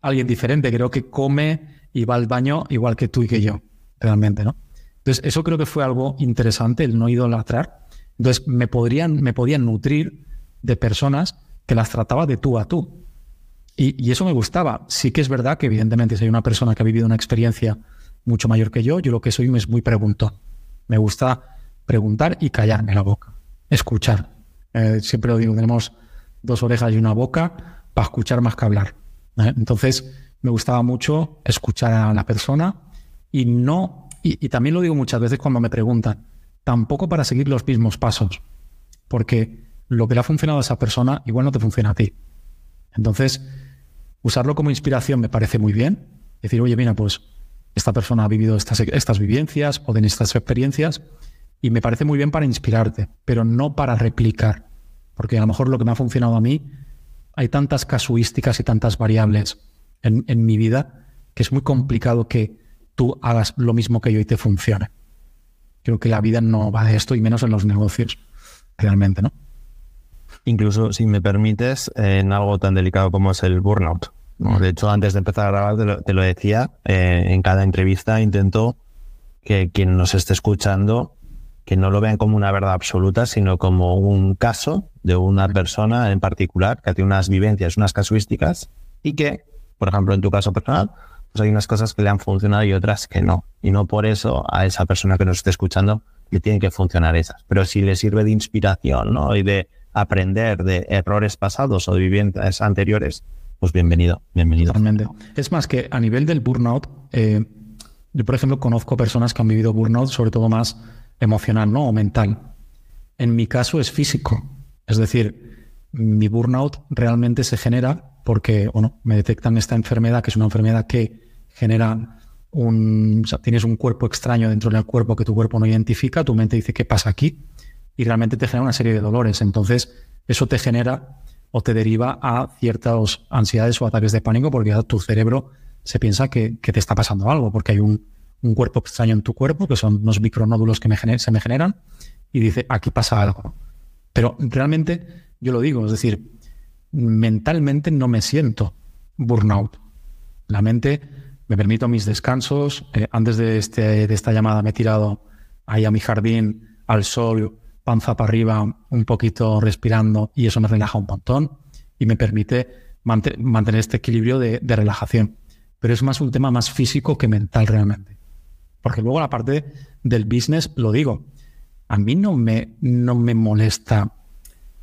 Speaker 2: alguien diferente, creo que come y va al baño igual que tú y que yo, realmente, ¿no? Entonces, eso creo que fue algo interesante, el no idolatrar. Entonces, me, podrían, me podían nutrir de personas que las trataba de tú a tú. Y, eso me gustaba. Sí que es verdad que, evidentemente, hay una persona que ha vivido una experiencia mucho mayor que yo, yo lo que soy es muy preguntón. Me gusta preguntar y callarme la boca, escuchar. Eh, siempre lo digo, tenemos dos orejas y una boca para escuchar más que hablar. ¿eh? Entonces, me gustaba mucho escuchar a la persona y no y, también lo digo muchas veces cuando me preguntan, tampoco para seguir los mismos pasos, porque lo que le ha funcionado a esa persona igual no te funciona a ti. Entonces, usarlo como inspiración me parece muy bien. Decir, oye, mira, pues esta persona ha vivido estas, estas vivencias o tiene estas experiencias y me parece muy bien para inspirarte, pero no para replicar. Porque a lo mejor lo que me ha funcionado a mí, hay tantas casuísticas y tantas variables en, en mi vida que es muy complicado que tú hagas lo mismo que yo y te funcione. Creo que la vida no va de esto y menos en los negocios, realmente, ¿no?
Speaker 3: Incluso, si me permites, en algo tan delicado como es el burnout. De hecho, antes de empezar a grabar, te lo, decía, eh, en cada entrevista intento que quien nos esté escuchando, que no lo vean como una verdad absoluta, sino como un caso de una persona en particular que tiene unas vivencias, unas casuísticas y que, por ejemplo, en tu caso personal, pues hay unas cosas que le han funcionado y otras que no. Y no por eso a esa persona que nos esté escuchando que tienen que funcionar esas. Pero si le sirve de inspiración ¿no? y de aprender de errores pasados o de viviendas anteriores, pues bienvenido, bienvenido.
Speaker 2: Totalmente. Es más que a nivel del burnout, eh, yo por ejemplo conozco personas que han vivido burnout, sobre todo más emocional, ¿no? O mental. En mi caso es físico. Es decir, mi burnout realmente se genera porque, bueno, me detectan esta enfermedad, que es una enfermedad que genera un, o sea, tienes un cuerpo extraño dentro del cuerpo que tu cuerpo no identifica, tu mente dice, ¿qué pasa aquí? Y realmente te genera una serie de dolores. Entonces, eso te genera o te deriva a ciertas ansiedades o ataques de pánico porque tu cerebro se piensa que, te está pasando algo, porque hay un, cuerpo extraño en tu cuerpo, que son unos micronódulos que me se me generan, y dice, aquí pasa algo. Pero realmente, yo lo digo, es decir, mentalmente no me siento burnout. La mente me permito mis descansos. Eh, antes de, este, de esta llamada me he tirado ahí a mi jardín, al sol, panza para arriba, un poquito respirando y eso me relaja un montón y me permite mantener este equilibrio de, relajación. Pero es más un tema más físico que mental realmente. Porque luego la parte del business, lo digo, a mí no me, no me molesta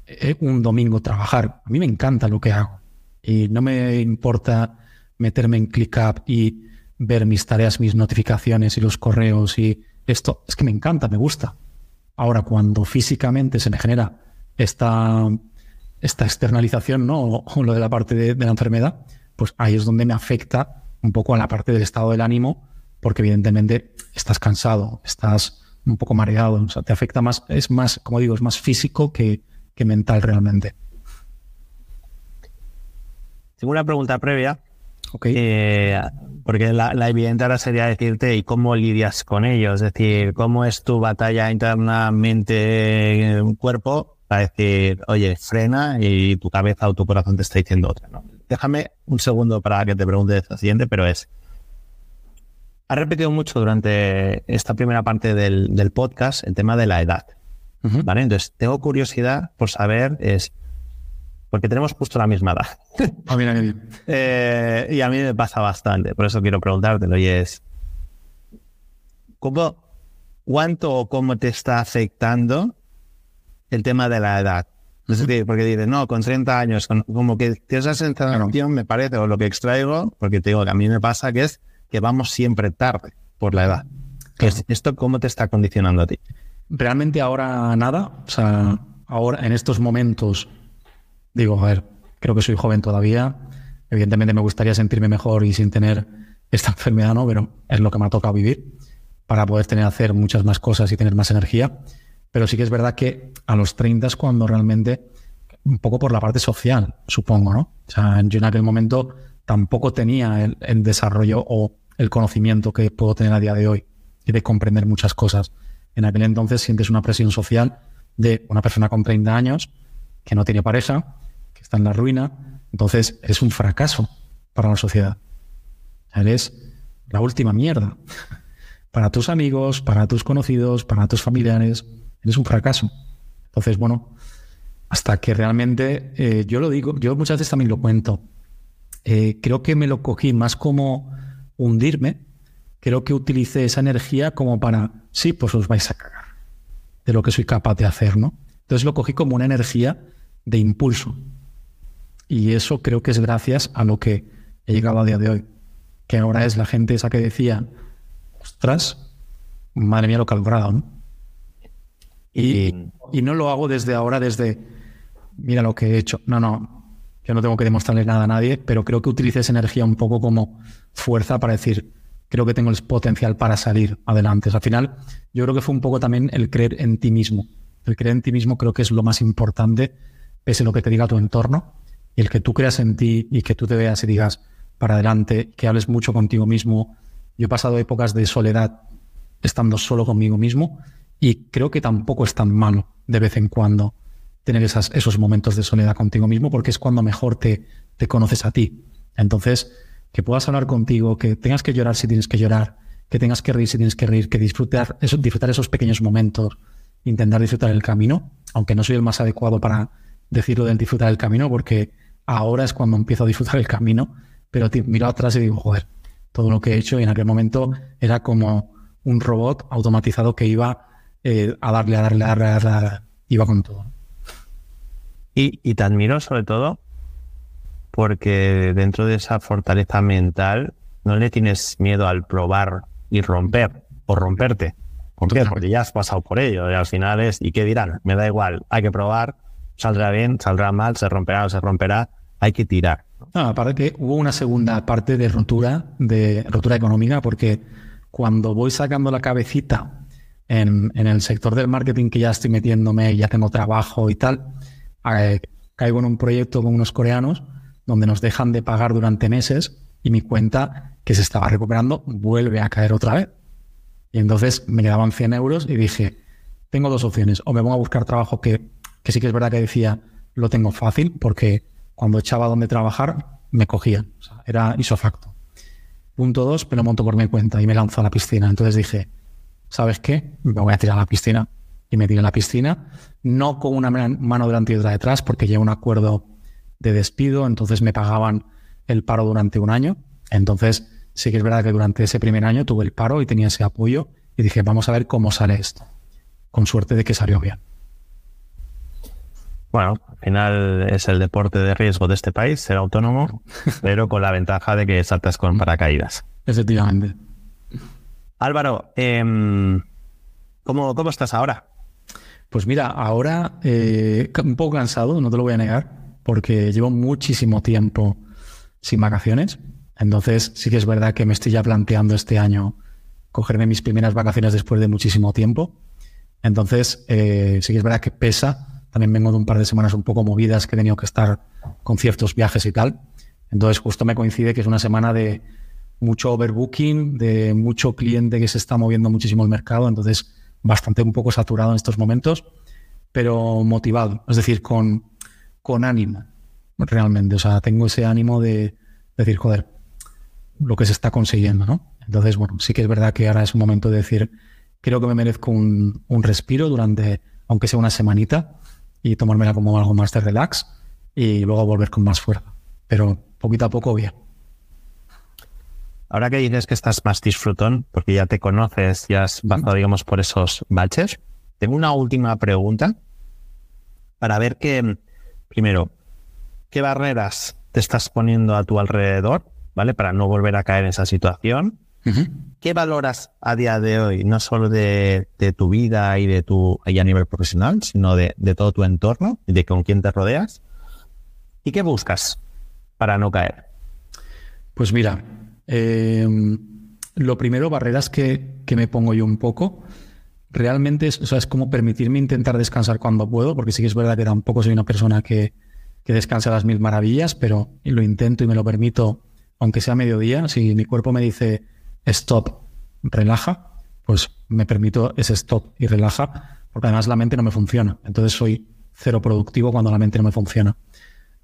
Speaker 2: eh, un domingo trabajar. A mí me encanta lo que hago. Y no me importa meterme en ClickUp y ver mis tareas, mis notificaciones y los correos y esto. Es que me encanta, me gusta. Ahora, cuando físicamente se me genera esta, esta externalización, ¿no? O, lo de la parte de, la enfermedad, pues ahí es donde me afecta un poco a la parte del estado del ánimo, porque evidentemente estás cansado, estás un poco mareado, o sea, te afecta más, es más, como digo, es más físico que, que mental realmente.
Speaker 3: Tengo una pregunta previa. Eh, porque la, la, evidente ahora sería decirte, ¿y cómo lidias con ello? Es decir, ¿cómo es tu batalla internamente cuerpo para decir, oye, frena y tu cabeza o tu corazón te está diciendo otra? Déjame un segundo para que te pregunte la siguiente, pero es, has repetido mucho durante esta primera parte del, del podcast el tema de la edad. ¿Vale? Entonces, tengo curiosidad por saber, es, porque tenemos justo la misma edad.
Speaker 2: Ah,
Speaker 3: eh, y a mí me pasa bastante, por eso quiero preguntártelo, y es, ¿cómo, ¿cuánto o cómo te está afectando el tema de la edad? Es decir, porque dices, no, con 30 años, como que esa sensación, me parece, o lo que extraigo, porque te digo que a mí me pasa que es que vamos siempre tarde por la edad. ¿Esto cómo te está condicionando a ti?
Speaker 2: Realmente ahora nada. O sea, ahora en estos momentos digo, a ver, creo que soy joven todavía. Evidentemente me gustaría sentirme mejor y sin tener esta enfermedad, ¿no? Pero es lo que me ha tocado vivir para poder tener hacer muchas más cosas y tener más energía. Pero sí que es verdad que a los 30 es cuando realmente, un poco por la parte social, supongo, ¿no? O sea, yo en aquel momento tampoco tenía el, el desarrollo o el conocimiento que puedo tener a día de hoy y de comprender muchas cosas. En aquel entonces sientes una presión social de una persona con 30 años que no tiene pareja, que está en la ruina. Entonces es un fracaso para la sociedad. Eres la última mierda. Para tus amigos, para tus conocidos, para tus familiares, eres un fracaso. Entonces, bueno, hasta que realmente, eh, yo lo digo, yo muchas veces también lo cuento, eh, creo que me lo cogí más como hundirme, creo que utilicé esa energía como para, sí, pues os vais a cagar de lo que soy capaz de hacer, ¿no? Entonces lo cogí como una energía de impulso. Y eso creo que es gracias a lo que he llegado a día de hoy. Que ahora es la gente esa que decía, ostras, madre mía lo que ha logrado, ¿no? Y, y, no lo hago desde ahora, desde, mira lo que he hecho. No, no, yo no tengo que demostrarle nada a nadie, pero creo que utilice esa energía un poco como fuerza para decir, creo que tengo el potencial para salir adelante. al final, yo creo que fue un poco también el creer en ti mismo. El creer en ti mismo creo que es lo más importante, pese a lo que te diga tu entorno, y el que tú creas en ti y que tú te veas y digas para adelante, que hables mucho contigo mismo. Yo he pasado épocas de soledad estando solo conmigo mismo y creo que tampoco es tan malo de vez en cuando tener esos momentos de soledad contigo mismo porque es cuando mejor te conoces a ti. Entonces, que puedas hablar contigo, que tengas que llorar si tienes que llorar, que tengas que reír si tienes que reír, que disfrutar, eso, disfrutar esos pequeños momentos, intentar disfrutar el camino, aunque no soy el más adecuado para decirlo del disfrutar el camino, porque ahora es cuando empiezo a disfrutar el camino, pero miro atrás y digo, joder, todo lo que he hecho y en aquel momento era como un robot automatizado que iba eh, a darle, a darle, a darle, a darle, iba con todo.
Speaker 3: Y, y te admiro sobre todo porque dentro de esa fortaleza mental no le tienes miedo al probar y romper o romperte. ¿Por qué? Porque ya has pasado por ello y al final es, ¿y qué dirán? Me da igual, hay que probar, saldrá bien, saldrá mal, se romperá o se romperá, hay que tirar.
Speaker 2: No, aparte que hubo una segunda parte de rotura, de rotura económica, porque cuando voy sacando la cabecita en, el sector del marketing que ya estoy metiéndome, ya tengo trabajo y tal, eh, caigo en un proyecto con unos coreanos donde nos dejan de pagar durante meses y mi cuenta que se estaba recuperando vuelve a caer otra vez. Y entonces me quedaban 100 euros y dije, tengo dos opciones, o me pongo a buscar trabajo que, que sí que es verdad que decía, lo tengo fácil, porque cuando echaba donde trabajar me cogían, o sea, era isofacto. Punto dos, me lo monto por mi cuenta y me lanzo a la piscina. Entonces dije, ¿sabes qué? Me voy a tirar a la piscina. Y me tiré a la piscina, no con una mano delante y otra detrás, porque llevo un acuerdo de despido, entonces me pagaban el paro durante un año. Entonces sí que es verdad que durante ese primer año tuve el paro y tenía ese apoyo y dije, vamos a ver cómo sale esto. Con suerte de que salió bien.
Speaker 3: Bueno, al final es el deporte de riesgo de este país, ser autónomo, pero con la ventaja de que saltas con paracaídas.
Speaker 2: Efectivamente.
Speaker 3: Álvaro, em, ¿cómo, ¿cómo, estás ahora?
Speaker 2: Pues mira, ahora eh, un poco cansado, no te lo voy a negar, porque llevo muchísimo tiempo sin vacaciones. Entonces sí que es verdad que me estoy ya planteando este año cogerme mis primeras vacaciones después de muchísimo tiempo. Entonces eh, sí que es verdad que pesa. También vengo de un par de semanas un poco movidas que he tenido que estar con ciertos viajes y tal. Entonces justo me coincide que es una semana de mucho overbooking, de mucho cliente que se está moviendo muchísimo el mercado. Entonces bastante un poco saturado en estos momentos, pero motivado. Es decir, con, con ánimo realmente. O sea, tengo ese ánimo de decir, joder, lo que se está consiguiendo, ¿no? Entonces, bueno, sí que es verdad que ahora es un momento de decir, creo que me merezco un, respiro durante, aunque sea una semanita, y tomármela como algo más de relax y luego volver con más fuerza. Pero poquito a poco bien.
Speaker 3: Ahora que dices que estás más disfrutón, porque ya te conoces, ya has pasado, digamos, por esos baches, tengo una última pregunta para ver que, primero, ¿qué barreras te estás poniendo a tu alrededor ¿vale? Para no volver a caer en esa situación. ¿Qué valoras a día de hoy, no solo de, tu vida y de tu y a nivel profesional, sino de, todo tu entorno y de con quién te rodeas? ¿Y qué buscas para no caer?
Speaker 2: Pues mira, em, lo primero, barreras que, me pongo yo un poco, realmente es, es como permitirme intentar descansar cuando puedo, porque sí que es verdad que tampoco soy una persona que, que descanse a las mil maravillas, pero lo intento y me lo permito aunque sea mediodía, si mi cuerpo me dice stop, relaja, pues me permito ese stop y relaja, porque además la mente no me funciona. Entonces soy cero productivo cuando la mente no me funciona.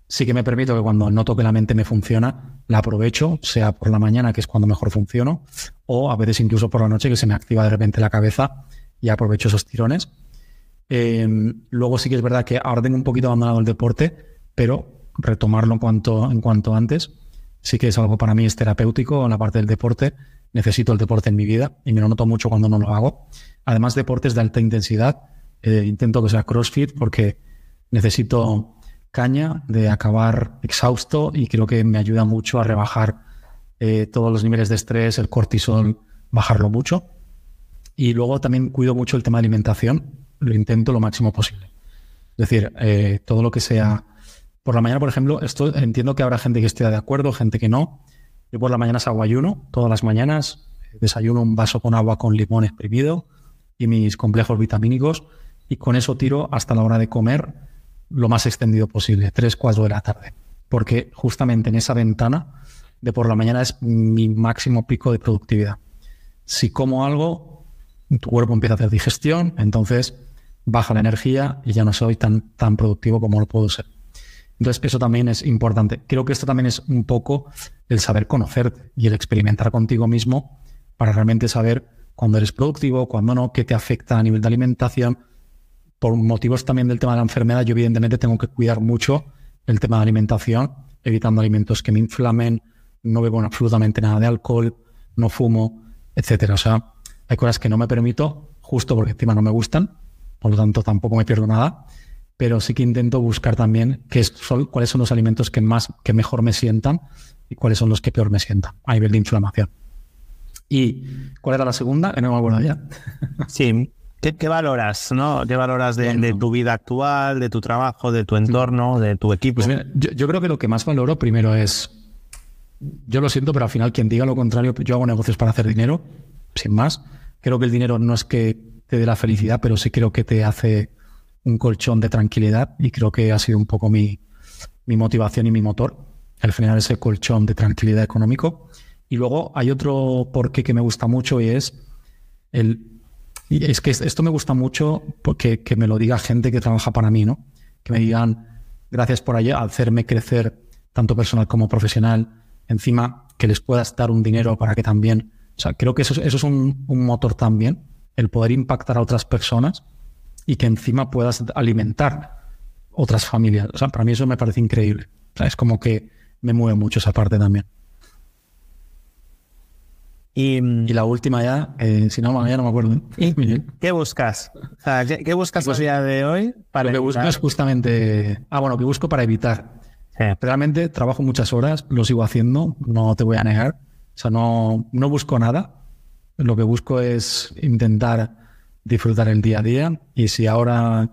Speaker 2: Sí que me permito que cuando noto que la mente me funciona, la aprovecho, sea por la mañana, que es cuando mejor funciono, o a veces incluso por la noche, que se me activa de repente la cabeza y aprovecho esos tirones. Em, luego sí que es verdad que ahora tengo un poquito abandonado el deporte, pero retomarlo en cuanto, en cuanto antes sí que es algo para mí es terapéutico en la parte del deporte. Necesito el deporte en mi vida y me lo noto mucho cuando no lo hago. Además, deportes de alta intensidad. Eh, intento que sea CrossFit porque necesito caña de acabar exhausto y creo que me ayuda mucho a rebajar eh, todos los niveles de estrés, el cortisol, bajarlo mucho. Y luego también cuido mucho el tema de alimentación. Lo intento lo máximo posible. Es decir, eh, todo lo que sea por la mañana, por ejemplo, esto entiendo que habrá gente que esté de acuerdo, gente que no. Yo por la mañana hago ayuno, todas las mañanas, desayuno un vaso con agua con limón exprimido y mis complejos vitamínicos y con eso tiro hasta la hora de comer lo más extendido posible, 3, 4 de la tarde. Porque justamente en esa ventana de por la mañana es mi máximo pico de productividad. Si como algo, tu cuerpo empieza a hacer digestión, entonces baja la energía y ya no soy tan, tan productivo como lo puedo ser. Entonces, eso también es importante. Creo que esto también es un poco el saber conocerte y el experimentar contigo mismo para realmente saber cuándo eres productivo, cuándo no, qué te afecta a nivel de alimentación. Por motivos también del tema de la enfermedad, yo evidentemente tengo que cuidar mucho el tema de alimentación, evitando alimentos que me inflamen, no bebo absolutamente nada de alcohol, no fumo, etcétera. O sea, hay cosas que no me permito justo porque encima no me gustan, por lo tanto tampoco me pierdo nada, pero sí que intento buscar también qué son, cuáles son los alimentos que más, que mejor me sientan y cuáles son los que peor me sientan a nivel de inflamación. ¿Y cuál era la segunda? Que no me acuerdo ya.
Speaker 3: Sí, ¿Qué, valoras, no? ¿Qué valoras de, tu vida actual, de tu trabajo, de tu entorno, de tu equipo?
Speaker 2: Pues yo, creo que lo que más valoro primero es, yo lo siento, pero al final quien diga lo contrario, yo hago negocios para hacer dinero, sin más. Creo que el dinero no es que te dé la felicidad, pero sí creo que te hace un colchón de tranquilidad y creo que ha sido un poco mi, motivación y mi motor, el generar ese colchón de tranquilidad económico. Y luego hay otro porqué que me gusta mucho y es el y es que esto me gusta mucho porque que me lo diga gente que trabaja para mí, ¿no? Que me digan gracias por hacerme crecer tanto personal como profesional. Encima que les puedas dar un dinero para que también. O sea, creo que eso, eso es un, motor también, el poder impactar a otras personas y que encima puedas alimentar otras familias. O sea, para mí eso me parece increíble. O sea, es como que me mueve mucho esa parte también. Y, la última ya, eh, si no, ya no me acuerdo.
Speaker 3: ¿Qué buscas? ¿qué, buscas pues, día de hoy?
Speaker 2: Para lo que busco es justamente... Ah, bueno, que busco para evitar. Realmente trabajo muchas horas, lo sigo haciendo, no te voy a negar. O sea, no, no busco nada. Lo que busco es intentar disfrutar el día a día. Y si ahora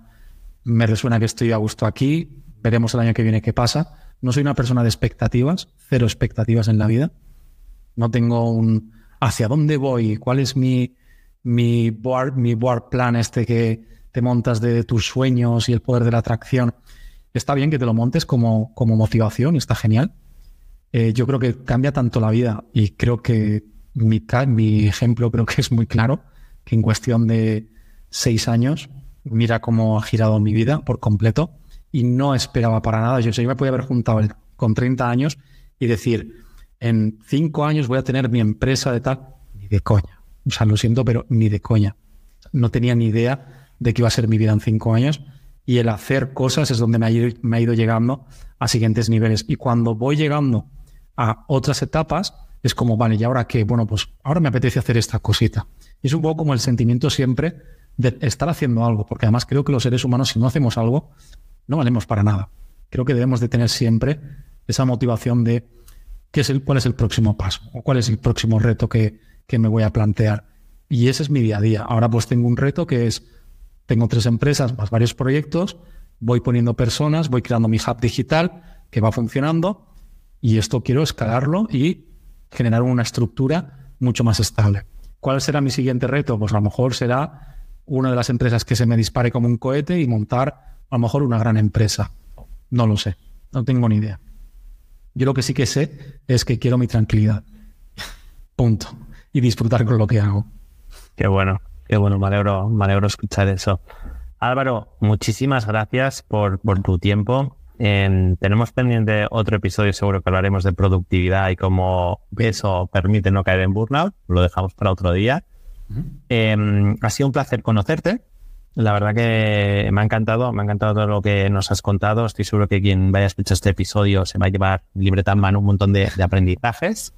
Speaker 2: me resuena que estoy a gusto aquí, veremos el año que viene qué pasa. No soy una persona de expectativas, cero expectativas en la vida. No tengo un hacia dónde voy, cuál es mi, mi, board, mi plan este que te montas de tus sueños y el poder de la atracción. Está bien que te lo montes como, como motivación está genial. Eh, yo creo que cambia tanto la vida y creo que mi, mi ejemplo creo que es muy claro, que en cuestión de seis años, mira cómo ha girado mi vida por completo y no esperaba para nada. Yo, yo me podía haber juntado con 30 años y decir, en cinco años voy a tener mi empresa de tal. Ni de coña. O sea, lo siento, pero ni de coña. No tenía ni idea de qué iba a ser mi vida en cinco años. Y el hacer cosas es donde me ha, ido, llegando a siguientes niveles. Y cuando voy llegando a otras etapas, es como, vale, ¿y ahora qué? Bueno, pues ahora me apetece hacer esta cosita. Y es un poco como el sentimiento siempre de estar haciendo algo, porque además creo que los seres humanos, si no hacemos algo, no valemos para nada. Creo que debemos de tener siempre esa motivación de qué es el, cuál es el próximo paso o cuál es el próximo reto que, que me voy a plantear. Y ese es mi día a día. Ahora pues tengo un reto que es, tengo tres empresas más varios proyectos, voy poniendo personas, voy creando mi hub digital que va funcionando y esto quiero escalarlo y generar una estructura mucho más estable. ¿Cuál será mi siguiente reto? Pues a lo mejor será una de las empresas que se me dispare como un cohete y montar a lo mejor una gran empresa. No lo sé, no tengo ni idea. Yo lo que sí que sé es que quiero mi tranquilidad. Punto. Y disfrutar con lo que hago.
Speaker 3: Qué bueno, qué bueno, me alegro, escuchar eso. Álvaro, muchísimas gracias por, por tu tiempo. Tenemos pendiente otro episodio, seguro que hablaremos de productividad y cómo eso permite no caer en burnout. Lo dejamos para otro día. Em, ha sido un placer conocerte. La verdad que me ha encantado, me ha encantado todo lo que nos has contado. Estoy seguro que quien vaya a escuchar este episodio se va a llevar libreta en mano un montón de, aprendizajes.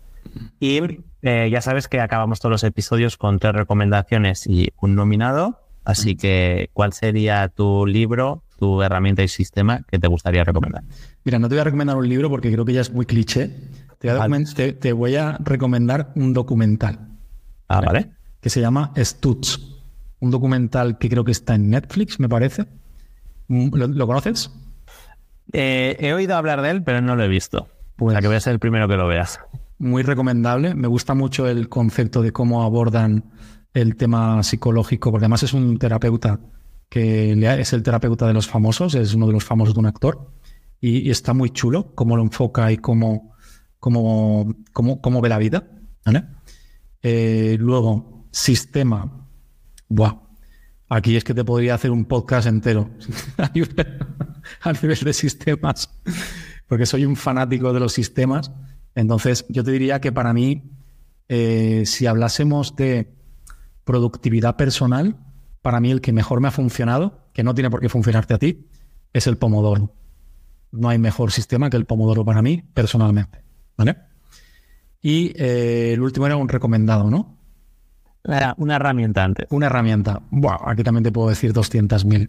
Speaker 3: Y eh, ya sabes que acabamos todos los episodios con tres recomendaciones y un nominado. Así que, ¿cuál sería tu libro, tu herramienta y sistema que te gustaría recomendar?
Speaker 2: Mira, no te voy a recomendar un libro porque creo que ya es muy cliché. Te voy a, recomendar un documental.
Speaker 3: Ah, ¿vale?
Speaker 2: Que se llama Stutz un documental que creo que está en Netflix, me parece. Mm, ¿Lo, conoces?
Speaker 3: Eh, he oído hablar de él, pero no lo he visto. Pues, que voy a ser el primero que lo veas.
Speaker 2: Muy recomendable. Me gusta mucho el concepto de cómo abordan el tema psicológico, porque además es un terapeuta que es el terapeuta de los famosos, es uno de los famosos de un actor. Y, está muy chulo cómo lo enfoca y cómo, cómo, cómo, ve la vida. Eh, luego, sistema Buah. Aquí es que te podría hacer un podcast entero a nivel de sistemas, porque soy un fanático de los sistemas. Entonces, yo te diría que para mí, eh, si hablásemos de productividad personal, para mí el que mejor me ha funcionado, que no tiene por qué funcionarte a ti, es el Pomodoro. No hay mejor sistema que el Pomodoro para mí, personalmente. ¿Vale? Y eh, el último era un recomendado, ¿no?
Speaker 3: Una herramienta antes.
Speaker 2: Una herramienta. Buah, aquí también te puedo decir 200.000.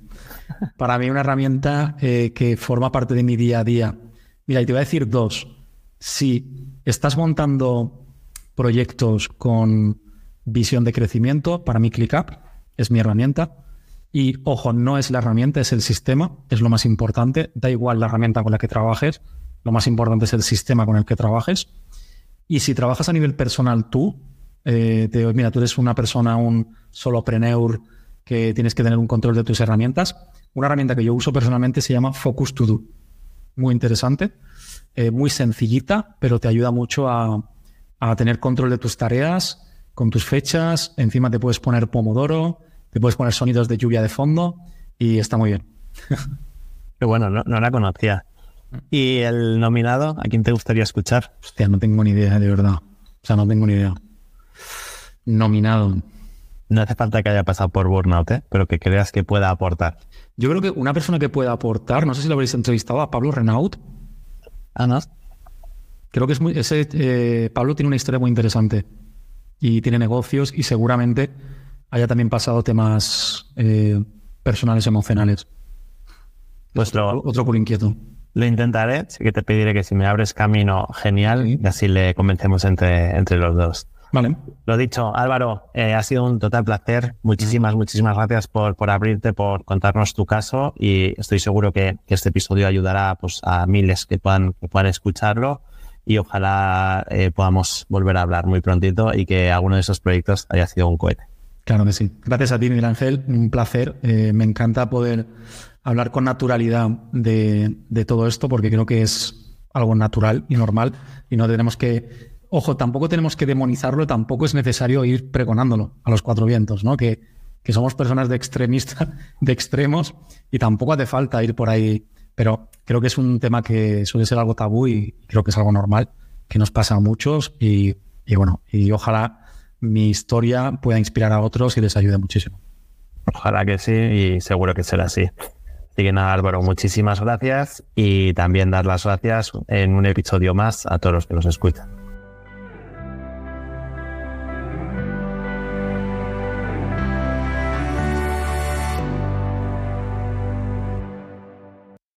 Speaker 2: Para mí una herramienta eh, que forma parte de mi día a día. Mira, y te voy a decir dos. Si estás montando proyectos con visión de crecimiento, para mí ClickUp es mi herramienta. Y ojo, no es la herramienta, es el sistema, es lo más importante. Da igual la herramienta con la que trabajes, lo más importante es el sistema con el que trabajes. Y si trabajas a nivel personal tú, eh, mira, tú eres una persona, un solopreneur que tienes que tener un control de tus herramientas. Una herramienta que yo uso personalmente se llama Focus To Do. Muy interesante, eh, muy sencillita, pero te ayuda mucho a, tener control de tus tareas, con tus fechas. Encima te puedes poner Pomodoro, te puedes poner sonidos de lluvia de fondo y está muy bien.
Speaker 3: Qué bueno, no, no, la conocía. ¿Y el nominado? ¿A quién te gustaría escuchar?
Speaker 2: Hostia, no tengo ni idea, de verdad. O sea, no tengo ni idea nominado.
Speaker 3: No hace falta que haya pasado por Burnout, ¿eh? pero que creas que pueda aportar.
Speaker 2: Yo creo que una persona que pueda aportar, no sé si lo habréis entrevistado, a Pablo Renaud.
Speaker 3: Ah, no.
Speaker 2: Creo que es muy. Ese, eh, Pablo tiene una historia muy interesante y tiene negocios y seguramente haya también pasado temas eh, personales emocionales.
Speaker 3: Pues lo,
Speaker 2: otro por inquieto.
Speaker 3: Lo intentaré, sí que te pediré que si me abres camino, genial, y así le convencemos entre, entre los dos.
Speaker 2: Vale.
Speaker 3: Lo dicho, Álvaro, eh, ha sido un total placer. Muchísimas, muchísimas gracias por, por abrirte, por contarnos tu caso y estoy seguro que, este episodio ayudará pues, a miles que puedan, que puedan escucharlo y ojalá eh, podamos volver a hablar muy prontito y que alguno de esos proyectos haya sido un cohete.
Speaker 2: Claro que sí. Gracias a ti, Miguel Ángel. Un placer. Eh, me encanta poder hablar con naturalidad de, todo esto porque creo que es algo natural y normal y no tenemos que Ojo, tampoco tenemos que demonizarlo, tampoco es necesario ir pregonándolo a los cuatro vientos, ¿no? Que, somos personas de extremistas, de extremos, y tampoco hace falta ir por ahí. Pero creo que es un tema que suele ser algo tabú y creo que es algo normal, que nos pasa a muchos y bueno, y ojalá mi historia pueda inspirar a otros y les ayude muchísimo.
Speaker 3: Ojalá que sí y seguro que será así. Así que nada, Álvaro, muchísimas gracias y también dar las gracias en un episodio más a todos los que nos escuchan.